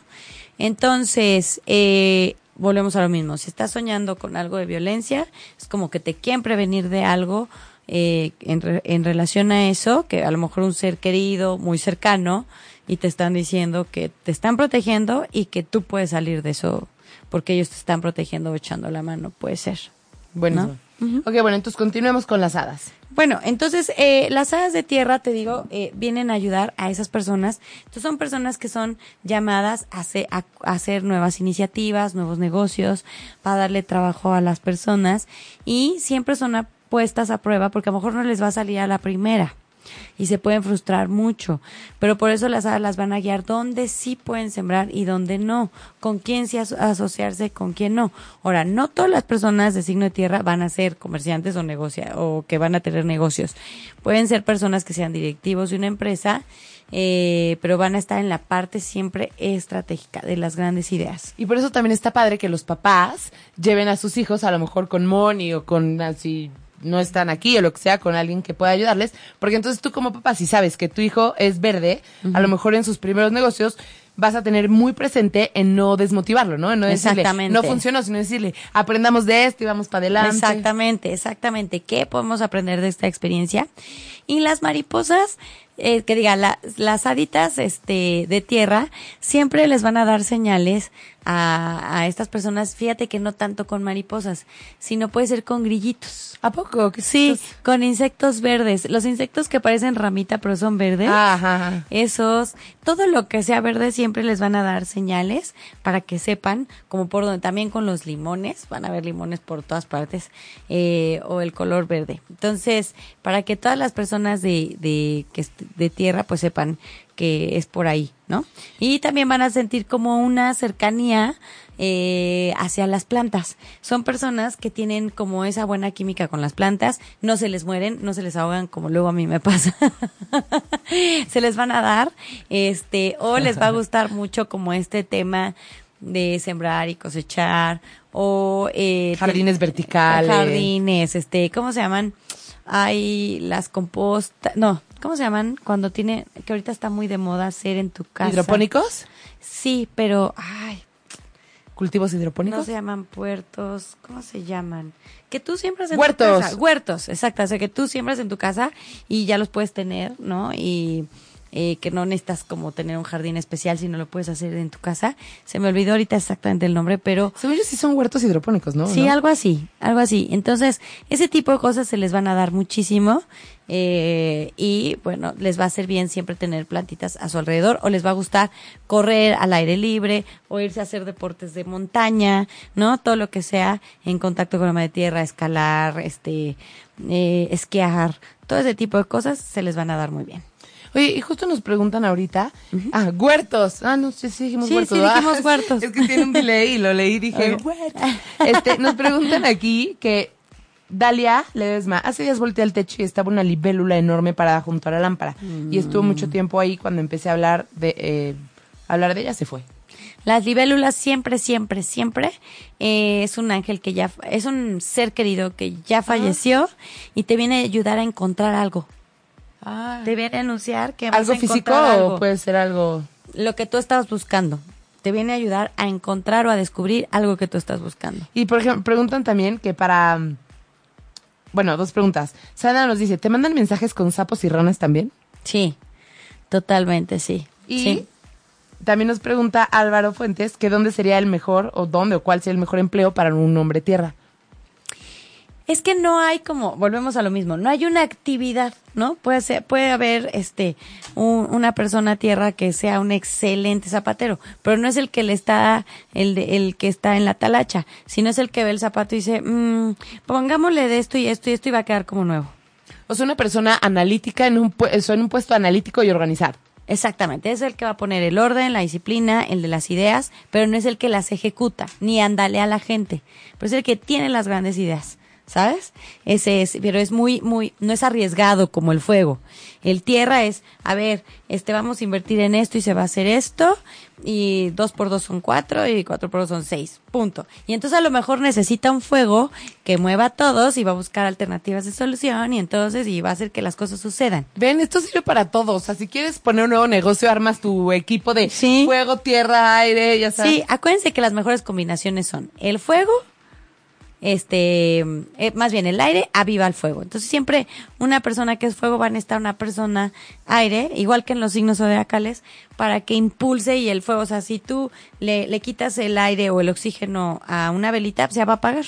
Entonces, eh, volvemos a lo mismo. Si estás soñando con algo de violencia, es como que te quieren prevenir de algo eh, en, re- en relación a eso, que a lo mejor un ser querido, muy cercano, y te están diciendo que te están protegiendo y que tú puedes salir de eso porque ellos te están protegiendo o echando la mano, puede ser. Buenísimo. Ok, bueno, entonces continuemos con las hadas. Bueno, entonces eh, las hadas de tierra, te digo, eh, vienen a ayudar a esas personas. Entonces son personas que son llamadas a, hacer- a- hacer nuevas iniciativas, nuevos negocios, para darle trabajo a las personas y siempre son puestas a prueba porque a lo mejor no les va a salir a la primera y se pueden frustrar mucho. Pero por eso las hadas las van a guiar dónde sí pueden sembrar y dónde no, con quién sí aso- asociarse, con quién no. Ahora, no todas las personas de signo de tierra van a ser comerciantes o negocia o que van a tener negocios. Pueden ser personas que sean directivos de una empresa, eh, pero van a estar en la parte siempre estratégica de las grandes ideas. Y por eso también está padre que los papás lleven a sus hijos, a lo mejor con Moni o con así no están aquí o lo que sea, con alguien que pueda ayudarles, porque entonces tú como papá, si sabes que tu hijo es verde, a lo mejor en sus primeros negocios vas a tener muy presente en no desmotivarlo, ¿no? En no decirle, Exactamente. no funcionó, sino decirle, aprendamos de esto y vamos para adelante. Exactamente, exactamente. ¿Qué podemos aprender de esta experiencia? Y las mariposas, eh, que diga, la- las haditas este, de tierra, siempre les van a dar señales a, a estas personas. Fíjate que no tanto con mariposas, sino puede ser con grillitos. ¿A poco? ¿Qué Sí, estos? con insectos verdes. Los insectos que parecen ramita pero son verdes. Ajá, ajá. Esos, todo lo que sea verde siempre les van a dar señales para que sepan, como por donde también con los limones, van a haber limones por todas partes, eh, o el color verde. Entonces, para que todas las personas de, de, de tierra pues sepan que es por ahí, ¿no? Y también van a sentir como una cercanía eh, hacia las plantas. Son personas que tienen como esa buena química con las plantas, no se les mueren, no se les ahogan como luego a mí me pasa. se les van a dar, este, o les va a gustar mucho como este tema de sembrar y cosechar, o eh, Jardines verticales. Jardines, este, ¿cómo se llaman? Hay las compostas, no, ¿cómo se llaman? Cuando tiene, que ahorita está muy de moda hacer en tu casa. ¿Hidropónicos? Sí, pero, ay, ¿Cultivos hidropónicos? no se llaman puertos, ¿cómo se llaman? Que tú siembras en Huertos. tu casa. Huertos, exacto. O sea, que tú siembras en tu casa y ya los puedes tener, ¿no? Y eh, que no necesitas como tener un jardín especial, sino lo puedes hacer en tu casa. Se me olvidó ahorita exactamente el nombre, pero Según yo sí son huertos hidropónicos, ¿no? Sí, ¿No? algo así, algo así. Entonces, ese tipo de cosas se les van a dar muchísimo eh, y bueno, les va a hacer bien siempre tener plantitas a su alrededor o les va a gustar correr al aire libre o irse a hacer deportes de montaña, ¿no? Todo lo que sea en contacto con la madre tierra, escalar, este, eh, esquiar, todo ese tipo de cosas se les van a dar muy bien. Oye, y justo nos preguntan ahorita, ah, huertos. Ah, no, sí, sí dijimos Sí, huertos. sí Ah, dijimos huertos. Es que tiene un delay y lo leí y dije, huertos. Este, nos preguntan aquí que Dalia Ledesma, hace días volteé al techo y estaba una libélula enorme parada junto a la lámpara. Y estuvo Mm. mucho tiempo ahí cuando empecé a hablar de, eh, hablar de ella, se fue. Las libélulas siempre, siempre, siempre eh, es un ángel que ya, es un ser querido que ya falleció y te viene a ayudar a encontrar algo. Ah. Te viene a anunciar que vas ¿Algo a físico algo. o puede ser algo...? Lo que tú estabas buscando. Te viene a ayudar a encontrar o a descubrir algo que tú estás buscando. Y por ejemplo, preguntan también que para... Bueno, dos preguntas. Sandra nos dice, ¿te mandan mensajes con sapos y ranas también? Sí, totalmente, sí. Y Sí. también nos pregunta Álvaro Fuentes que dónde sería el mejor o dónde o cuál sería el mejor empleo para un hombre tierra. Es que no hay como, volvemos a lo mismo, no hay una actividad, ¿no? Puede ser, puede haber este un- una persona tierra que sea un excelente zapatero, pero no es el que le está, el de- el que está en la talacha, sino es el que ve el zapato y dice, "Mm, pongámosle de esto y esto y esto y va a quedar como nuevo. O sea, una persona analítica en un, en un puesto analítico y organizado. Exactamente, es el que va a poner el orden, la disciplina, el de las ideas, pero no es el que las ejecuta, ni andale a la gente, pero es el que tiene las grandes ideas, ¿sabes? Ese es, pero es muy, muy, no es arriesgado como el fuego. El tierra es, a ver, este, vamos a invertir en esto y se va a hacer esto, y dos por dos son cuatro, y cuatro por dos son seis, punto. Y entonces a lo mejor necesita un fuego que mueva a todos y va a buscar alternativas de solución, y entonces, y va a hacer que las cosas sucedan. Ven, esto sirve para todo. O sea, si quieres poner un nuevo negocio, armas tu equipo de Sí. fuego, tierra, aire, ya sabes. Sí, acuérdense que las mejores combinaciones son el fuego, este, eh, más bien el aire aviva el fuego. Entonces siempre una persona que es fuego va a necesitar una persona aire, igual que en los signos zodiacales, para que impulse y el fuego, o sea, si tú le, le quitas el aire o el oxígeno a una velita, se va a apagar.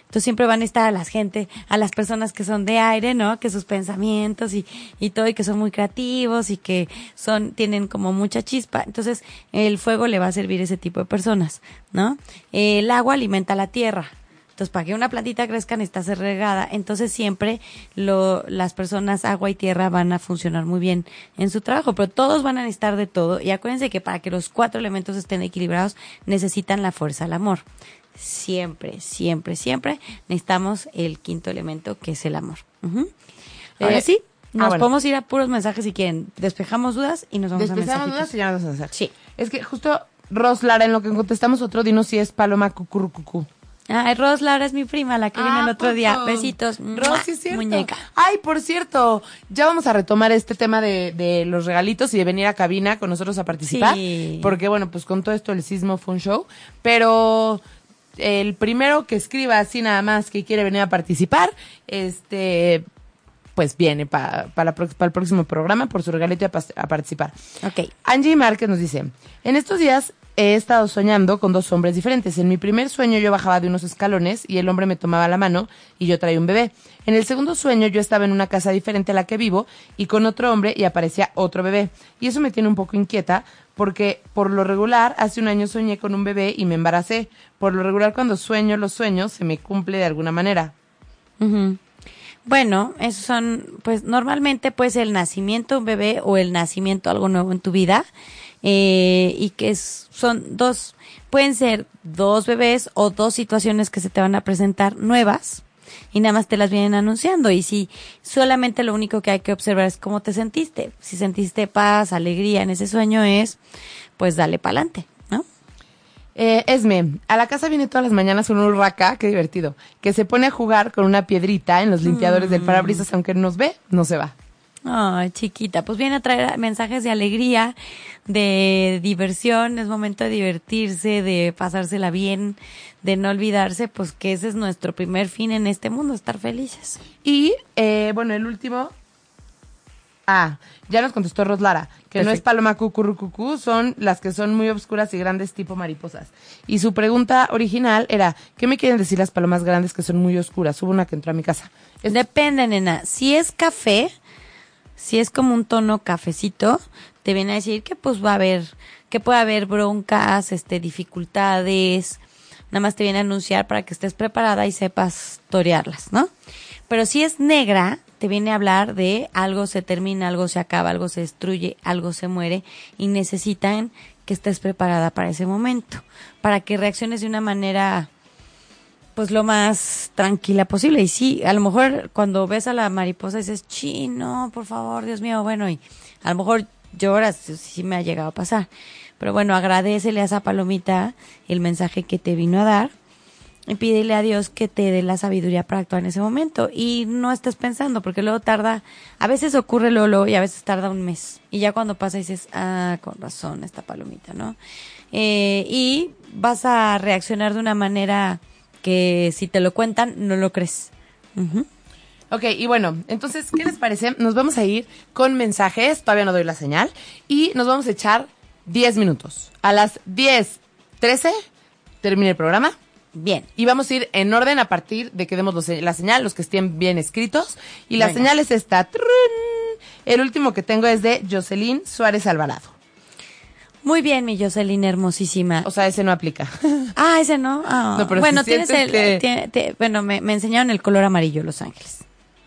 Entonces siempre van a estar a las gente, a las personas que son de aire, ¿no? Que sus pensamientos y, y todo, y que son muy creativos y que son, tienen como mucha chispa. Entonces el fuego le va a servir a ese tipo de personas, ¿no? El agua alimenta la tierra. Entonces, para que una plantita crezca necesita ser regada. Entonces, siempre lo, las personas agua y tierra van a funcionar muy bien en su trabajo, pero todos van a necesitar de todo. Y acuérdense que para que los cuatro elementos estén equilibrados, necesitan la fuerza, el amor. Siempre, siempre, siempre necesitamos el quinto elemento, que es el amor. Ahora Eh, sí, ah, nos bueno. podemos ir a puros mensajes si quieren. Despejamos dudas y nos vamos Despejamos a dudas y ya nos vamos a hacer. Sí. Es que justo, Ros Lara, en lo que contestamos otro, dinos si es paloma cucurucucú. Ay, Ros Lara es mi prima, la que vino el otro día. Besitos. Ros, sí es cierto. Muñeca. Ay, por cierto, ya vamos a retomar este tema de, de los regalitos y de venir a cabina con nosotros a participar. Sí. Porque, bueno, pues con todo esto el sismo fue un show. Pero el primero que escriba así nada más que quiere venir a participar, este, pues viene para el próximo programa por su regalito a, a participar. Ok. Angie Márquez nos dice, en estos días he estado soñando con dos hombres diferentes. En mi primer sueño yo bajaba de unos escalones y el hombre me tomaba la mano y yo traía un bebé. En el segundo sueño yo estaba en una casa diferente a la que vivo y con otro hombre y aparecía otro bebé. Y eso me tiene un poco inquieta porque por lo regular hace un año soñé con un bebé y me embaracé. Por lo regular cuando sueño los sueños se me cumple de alguna manera. Bueno, esos son, pues normalmente puede ser el nacimiento de un bebé o el nacimiento de algo nuevo en tu vida. eh, y que son dos, pueden ser dos bebés o dos situaciones que se te van a presentar nuevas y nada más te las vienen anunciando. Y si solamente lo único que hay que observar es cómo te sentiste. Si sentiste paz, alegría en ese sueño es, pues dale pa'lante. Eh, Esme, a la casa viene todas las mañanas un urraca, qué divertido, que se pone a jugar con una piedrita en los limpiadores del parabrisas, aunque nos ve, no se va. Ay, chiquita, pues viene a traer mensajes de alegría, de diversión, es momento de divertirse, de pasársela bien, de no olvidarse, pues que ese es nuestro primer fin en este mundo, estar felices. Y, eh, bueno, el último. Ah, ya nos contestó Roslara, que no es paloma cucurrucucú, son las que son muy obscuras y grandes tipo mariposas. Y su pregunta original era, ¿qué me quieren decir las palomas grandes que son muy oscuras? Hubo una que entró a mi casa. Es- Depende, nena, si es café, si es como un tono cafecito, te viene a decir que pues va a haber, que puede haber broncas, este, dificultades, nada más te viene a anunciar para que estés preparada y sepas torearlas, ¿no? Pero si es negra, te viene a hablar de algo se termina, algo se acaba, algo se destruye, algo se muere y necesitan que estés preparada para ese momento, para que reacciones de una manera pues lo más tranquila posible. Y sí, a lo mejor cuando ves a la mariposa dices, chino, por favor, Dios mío, bueno, y a lo mejor lloras, sí, me ha llegado a pasar. Pero bueno, agradecele a esa palomita el mensaje que te vino a dar y pídele a Dios que te dé la sabiduría para actuar en ese momento y no estés pensando porque luego tarda, a veces ocurre Lolo y a veces tarda un mes y ya cuando pasa dices, ah, con razón esta palomita, ¿no? Eh, y vas a reaccionar de una manera que si te lo cuentan no lo crees. Ujú. Ok, y bueno, entonces, ¿qué les parece? Nos vamos a ir con mensajes, todavía no doy la señal, y nos vamos a echar 10 minutos. A las 10, 13, termine el programa. Bien. Y vamos a ir en orden a partir de que demos los- la señal, los que estén bien escritos. Y la Venga. señal es esta. Trun. El último que tengo es de Jocelyn Suárez Alvarado. Muy bien, mi Jocelyn hermosísima. O sea, ese no aplica. Ah, ese no. No, pero bueno, si tienes el. que- tiene- te- bueno, me, me enseñaron el color amarillo Los Ángeles.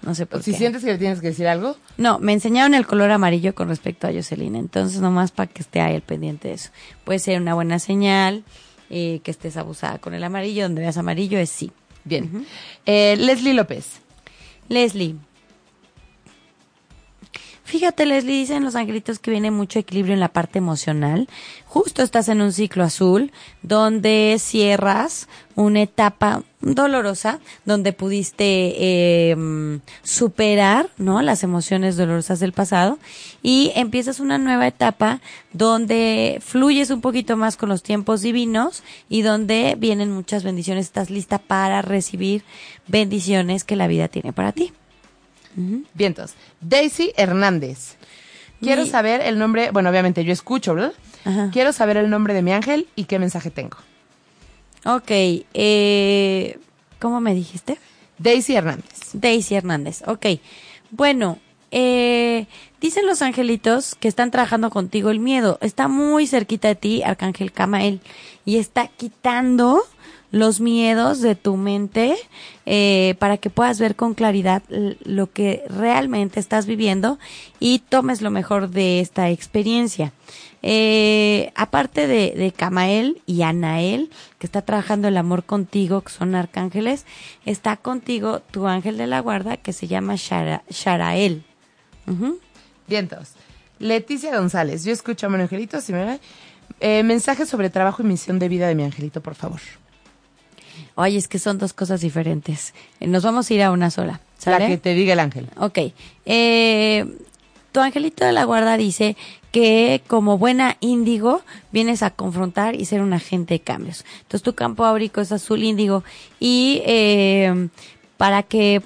No sé por si qué. sientes que le tienes que decir algo, No, me enseñaron el color amarillo con respecto a Jocelyn. Entonces, nomás para que esté ahí al pendiente de eso. Puede ser una buena señal eh, que estés abusada con el amarillo. Donde veas amarillo es sí. bien. Eh, Leslie López. Leslie. Fíjate, Leslie, dicen los angelitos que viene mucho equilibrio en la parte emocional. Justo estás en un ciclo azul donde cierras una etapa dolorosa donde pudiste eh, superar no las emociones dolorosas del pasado y empiezas una nueva etapa donde fluyes un poquito más con los tiempos divinos y donde vienen muchas bendiciones. Estás lista para recibir bendiciones que la vida tiene para ti. Vientos. Daisy Hernández. Quiero Mi- saber el nombre, bueno, obviamente yo escucho, ¿verdad? Ajá. Quiero saber el nombre de mi ángel y qué mensaje tengo. Ok, eh, ¿cómo me dijiste? Daisy Hernández. Daisy Hernández. Ok, bueno, eh, dicen los angelitos que están trabajando contigo el miedo. Está muy cerquita de ti, Arcángel Camael, y está quitando los miedos de tu mente eh, para que puedas ver con claridad lo que realmente estás viviendo y tomes lo mejor de esta experiencia. Eh, aparte de, de Camael y Anael, que está trabajando el amor contigo, que son arcángeles, está contigo tu ángel de la guarda que se llama Shara- Sharael. Ujú. Vientos. Leticia González. Yo escucho a mi angelito. Si me... eh, mensaje sobre trabajo y misión de vida de mi angelito, por favor. Oye, es que son dos cosas diferentes. Eh, Nos vamos a ir a una sola. ¿sale? La que te diga el ángel. Ok. Eh, tu angelito de la guarda dice que como buena índigo vienes a confrontar y ser un agente de cambios. Entonces tu campo áurico es azul índigo y eh, para que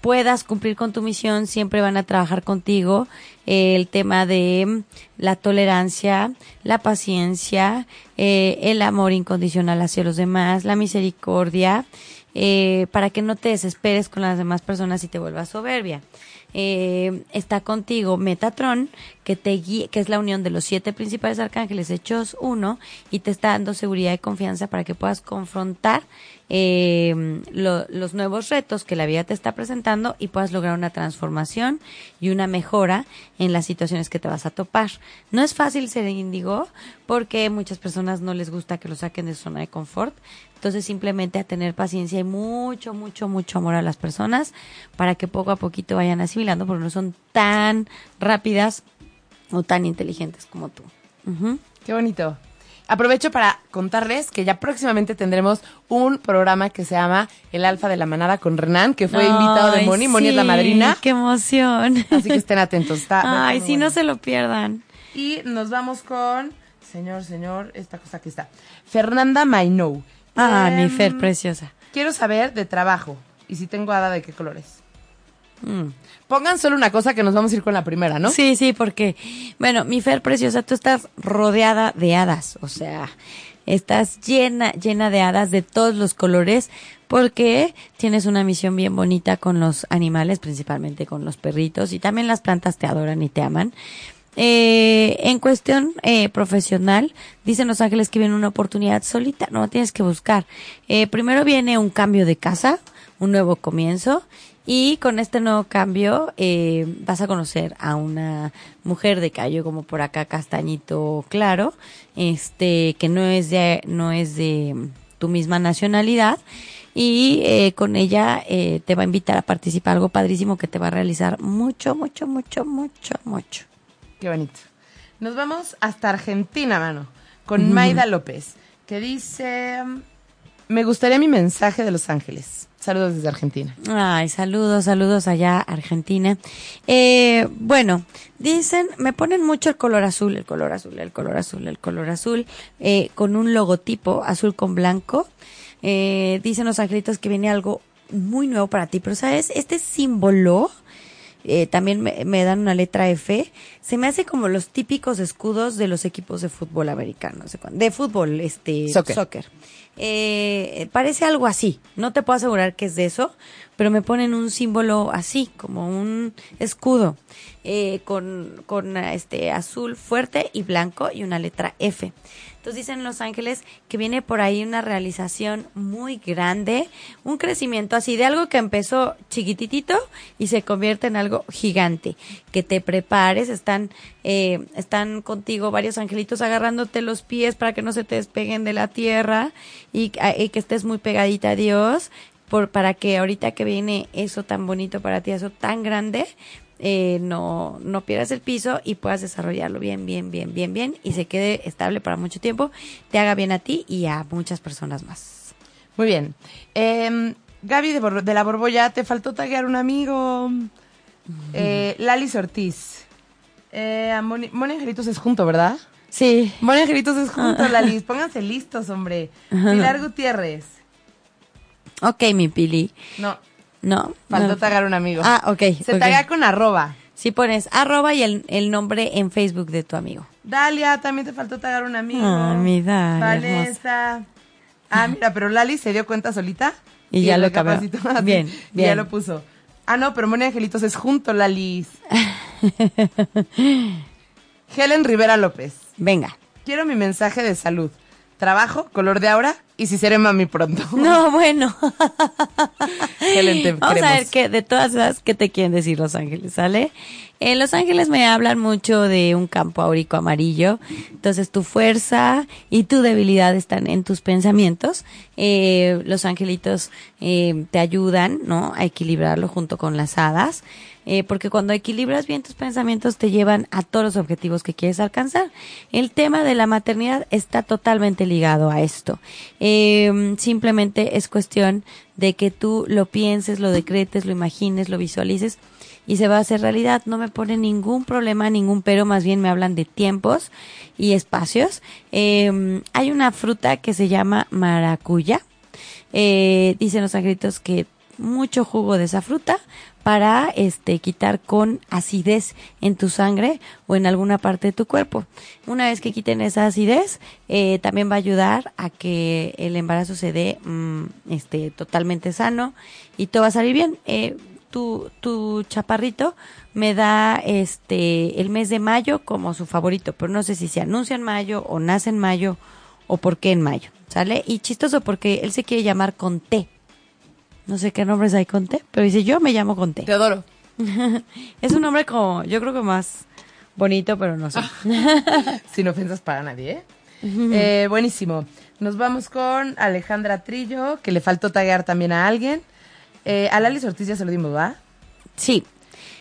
puedas cumplir con tu misión siempre van a trabajar contigo eh, el tema de mm, la tolerancia, la paciencia, eh, el amor incondicional hacia los demás, la misericordia, eh, para que no te desesperes con las demás personas y te vuelvas soberbia. Eh, está contigo Metatron, que te guía, que es la unión de los siete principales arcángeles hechos uno, y te está dando seguridad y confianza para que puedas confrontar eh, lo- los nuevos retos que la vida te está presentando y puedas lograr una transformación y una mejora en las situaciones que te vas a topar. No es fácil ser índigo porque muchas personas no les gusta que lo saquen de su zona de confort. Entonces simplemente a tener paciencia y mucho, mucho, mucho amor a las personas para que poco a poquito vayan asimilando porque no son tan rápidas o tan inteligentes como tú. Qué bonito. Aprovecho para contarles que ya próximamente tendremos un programa que se llama El Alfa de la Manada con Renan, que fue invitado de Moni. Moni es la sí, madrina. ¡Qué emoción! Así que estén atentos. Está, Ay, muy sí, bueno. no se lo pierdan. Y nos vamos con, señor, señor, esta cosa aquí está. Fernanda Mainou. Ah, mi Em, Fer preciosa. Quiero saber de trabajo y si tengo hada de qué colores. Mm. Pongan solo una cosa que nos vamos a ir con la primera, ¿no? Sí, sí, porque, bueno, mi Fer preciosa, tú estás rodeada de hadas, o sea, estás llena, llena de hadas de todos los colores, porque tienes una misión bien bonita con los animales, principalmente con los perritos, y también las plantas te adoran y te aman. Eh, en cuestión eh, profesional, dicen los ángeles que viene una oportunidad solita, no tienes que buscar. Eh, primero viene un cambio de casa, un nuevo comienzo, y con este nuevo cambio eh, vas a conocer a una mujer de callo como por acá castañito claro, este que no es de no es de tu misma nacionalidad y eh, con ella eh, te va a invitar a participar algo padrísimo que te va a realizar mucho mucho mucho mucho mucho. Qué bonito. Nos vamos hasta Argentina, mano, con Maida López, que dice, me gustaría mi mensaje de Los Ángeles. Saludos desde Argentina. Ay, saludos, saludos allá, Argentina. Eh, bueno, dicen, me ponen mucho el color azul, el color azul, el color azul, el color azul, eh, con un logotipo azul con blanco. Eh, dicen los angelitos que viene algo muy nuevo para ti, pero sabes, este símbolo, eh, también me, me dan una letra F, se me hace como los típicos escudos de los equipos de fútbol americano, de fútbol, este, Soccer. soccer. Eh, parece algo así, no te puedo asegurar que es de eso, pero me ponen un símbolo así, como un escudo, eh, con, con este azul fuerte y blanco y una letra F. Entonces dicen Los Ángeles que viene por ahí una realización muy grande, un crecimiento así de algo que empezó chiquititito y se convierte en algo gigante. Que te prepares, están, eh, están contigo varios angelitos agarrándote los pies para que no se te despeguen de la tierra y, y que estés muy pegadita a Dios. Por, para que ahorita que viene eso tan bonito para ti, eso tan grande, eh, no, no pierdas el piso y puedas desarrollarlo bien, bien, bien, bien, bien y se quede estable para mucho tiempo, te haga bien a ti y a muchas personas más. Muy bien. Eh, Gaby de, Bor- de la Borbolla, te faltó taguear un amigo. Eh, Lalis Ortiz. Eh, a Moni, Moni Angelitos es junto, ¿verdad? Sí. Moni Angelitos es junto, Lalis. Pónganse listos, hombre. Pilar Gutiérrez. Ok, mi Pili. No, No. faltó no. tagar un amigo. Ah, ok. Se taga con arroba. Si pones arroba y el, el nombre en Facebook de tu amigo. Dalia, también te faltó tagar un amigo. Ay, mi Dalia, Vanessa. Ah, mira, pero Lali se dio cuenta solita. Y ya lo recapacitó así, Bien, y bien. ya lo puso. Ah, no, pero Moni Angelitos es junto, Lalis. Helen Rivera López. Venga. Quiero mi mensaje de salud. Trabajo, color de aura y si seré mami pronto. No, bueno. Vamos a ver qué de todas esas qué te quieren decir Los Ángeles, ¿sale? En Los Ángeles me hablan mucho de un campo áurico amarillo. Entonces tu fuerza y tu debilidad están en tus pensamientos. Eh, los angelitos eh, te ayudan, ¿no? A equilibrarlo junto con las hadas. Eh, porque cuando equilibras bien tus pensamientos te llevan a todos los objetivos que quieres alcanzar. El tema de la maternidad está totalmente ligado a esto. Eh, simplemente es cuestión de que tú lo pienses, lo decretes, lo imagines, lo visualices y se va a hacer realidad. No me pone ningún problema, ningún pero, más bien me hablan de tiempos y espacios. Eh, hay una fruta que se llama maracuya. Eh, dicen los angelitos que mucho jugo de esa fruta para este quitar con acidez en tu sangre o en alguna parte de tu cuerpo. Una vez que quiten esa acidez, eh, también va a ayudar a que el embarazo se dé mm, este totalmente sano y todo va a salir bien. Eh, tu, tu chaparrito me da este el mes de mayo como su favorito, pero no sé si se anuncia en mayo o nace en mayo o por qué en mayo, ¿sale? Y chistoso porque él se quiere llamar con T. No sé qué nombres hay con T, pero dice yo me llamo con T. Teodoro. Es un nombre como, yo creo que más bonito, pero no sé. Sin ofensas para nadie, ¿eh? Eh, buenísimo. Nos vamos con Alejandra Trillo, que le faltó taguear también a alguien. Eh, a Lali Ortiz ya se lo dimos, ¿va? Sí.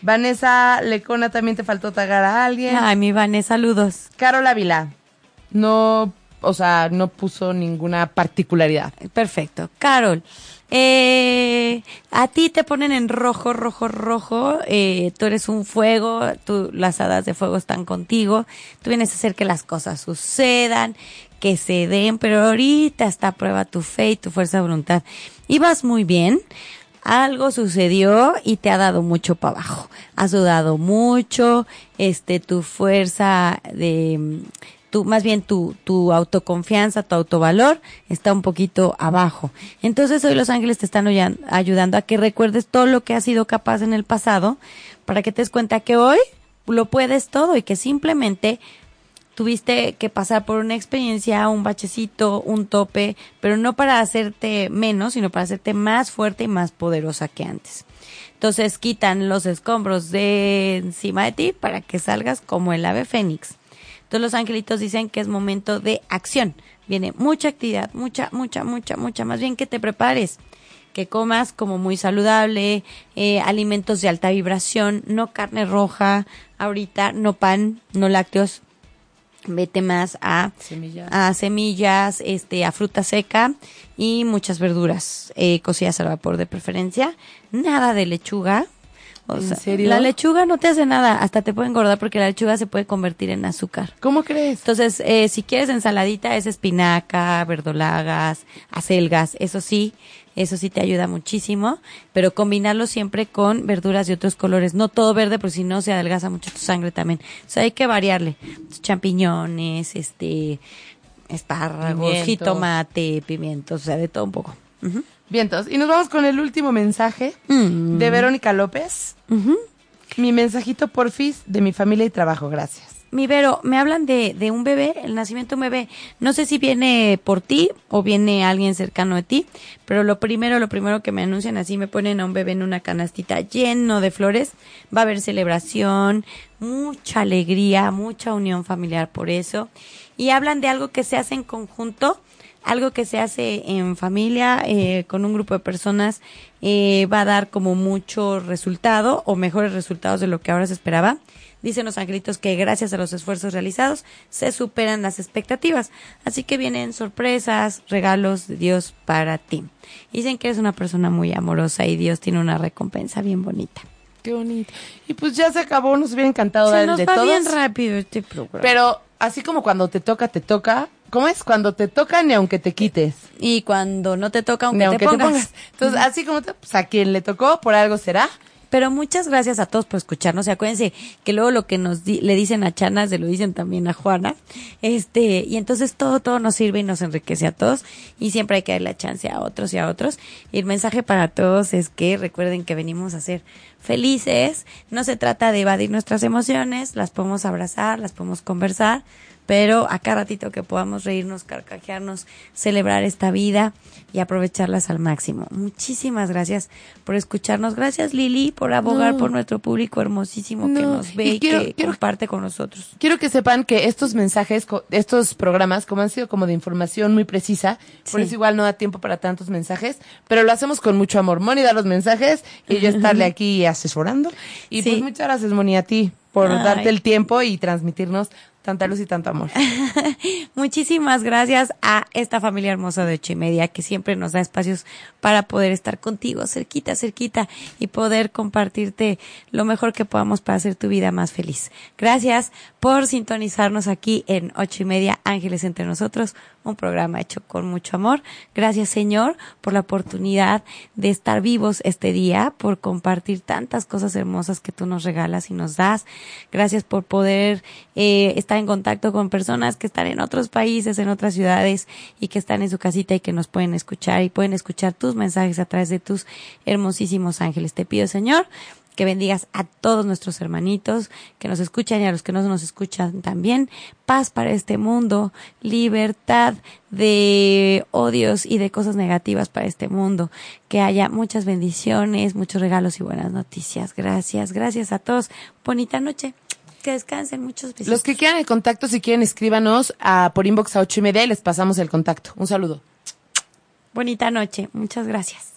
Vanessa Lecona también te faltó tagar a alguien. Ay, mi Vanessa, saludos. Carol Ávila. No, o sea, no puso ninguna particularidad. Perfecto. Carol, eh, a ti te ponen en rojo, rojo, rojo. Eh, tú eres un fuego, tú, las hadas de fuego están contigo. Tú vienes a hacer que las cosas sucedan, que se den, pero ahorita está a prueba tu fe y tu fuerza de voluntad. Y vas muy bien. Algo sucedió y te ha dado mucho para abajo. Has sudado mucho, este, tu fuerza de, tu, más bien tu, tu autoconfianza, tu autovalor está un poquito abajo. Entonces hoy los ángeles te están ayudando a que recuerdes todo lo que has sido capaz en el pasado para que te des cuenta que hoy lo puedes todo y que simplemente tuviste que pasar por una experiencia, un bachecito, un tope, pero no para hacerte menos, sino para hacerte más fuerte y más poderosa que antes. Entonces quitan los escombros de encima de ti para que salgas como el ave fénix. Entonces los angelitos dicen que es momento de acción. Viene mucha actividad, mucha, mucha, mucha, mucha. Más bien que te prepares, que comas como muy saludable, eh, alimentos de alta vibración, no carne roja, ahorita no pan, no lácteos, vete más a Semillas. a semillas, este, a fruta seca y muchas verduras eh, cocidas al vapor de preferencia. Nada de lechuga. O ¿En sea, serio? La lechuga no te hace nada, hasta te puede engordar porque la lechuga se puede convertir en azúcar. ¿Cómo crees? Entonces, eh, si quieres ensaladita, es espinaca, verdolagas, acelgas, eso sí, eso sí te ayuda muchísimo, pero combinarlo siempre con verduras de otros colores, no todo verde, porque si no se adelgaza mucho tu sangre también. O sea, hay que variarle. Champiñones, este, espárragos, Pimiento. jitomate, pimientos, o sea, de todo un poco. Vientos. Y nos vamos con el último mensaje Mm. de Verónica López. Mi mensajito porfis de mi familia y trabajo. Gracias. Mi Vero, me hablan de, de un bebé, el nacimiento de un bebé. No sé si viene por ti o viene alguien cercano a ti, pero lo primero, lo primero que me anuncian así, me ponen a un bebé en una canastita lleno de flores. Va a haber celebración, mucha alegría, mucha unión familiar por eso. Y hablan de algo que se hace en conjunto, algo que se hace en familia, eh, con un grupo de personas, eh, va a dar como mucho resultado o mejores resultados de lo que ahora se esperaba. Dicen los angelitos que gracias a los esfuerzos realizados se superan las expectativas. Así que vienen sorpresas, regalos de Dios para ti. Dicen que eres una persona muy amorosa y Dios tiene una recompensa bien bonita. Qué bonito. Y pues ya se acabó. Nos hubiera encantado dar Se el nos de va todos. bien rápido este programa. Pero así como cuando te toca, te toca. ¿Cómo es? Cuando te toca, ni aunque te quites. y cuando no te toca, Ni aunque, aunque te, pongas. Entonces, así como te, pues a quien le tocó, por algo será. Pero muchas gracias a todos por escucharnos. Y acuérdense que luego lo que nos di- le dicen a Chana se lo dicen también a Juana. Este, y entonces todo, todo nos sirve y nos enriquece a todos. Y siempre hay que darle la chance a otros y a otros. Y el mensaje para todos es que recuerden que venimos a ser felices. No se trata de evadir nuestras emociones. Las podemos abrazar, las podemos conversar. Pero a cada ratito que podamos reírnos, carcajearnos, celebrar esta vida y aprovecharlas al máximo. Muchísimas gracias por escucharnos. Gracias Lili por abogar No. por nuestro público hermosísimo que No. nos ve Y y, quiero- que quiero- comparte con nosotros. Quiero que sepan que estos mensajes, estos programas, como han sido como de información muy precisa, por Sí. eso igual no da tiempo para tantos mensajes, pero lo hacemos con mucho amor. Moni da los mensajes y yo estarle aquí asesorando. Y Sí. pues muchas gracias, Moni, a ti por Ay. darte el tiempo y transmitirnos tanta luz y tanto amor. Muchísimas gracias a esta familia hermosa de ocho y media que siempre nos da espacios para poder estar contigo cerquita, cerquita y poder compartirte lo mejor que podamos para hacer tu vida más feliz. Gracias por sintonizarnos aquí en ocho y media Ángeles entre nosotros, un programa hecho con mucho amor. Gracias Señor por la oportunidad de estar vivos este día, por compartir tantas cosas hermosas que tú nos regalas y nos das. Gracias por poder eh, estar en contacto con personas que están en otros países, en otras ciudades y que están en su casita y que nos pueden escuchar y pueden escuchar tus mensajes a través de tus hermosísimos ángeles. Te pido Señor que bendigas a todos nuestros hermanitos que nos escuchan y a los que no nos escuchan también. Paz para este mundo, libertad de odios y de cosas negativas para este mundo. Que haya muchas bendiciones, muchos regalos y buenas noticias. Gracias, gracias a todos. Bonita noche. Que descansen muchos besitos. Los que quieran el contacto, si quieren, escríbanos a, por inbox a ocho y media y les pasamos el contacto. Un saludo. Bonita noche. Muchas gracias.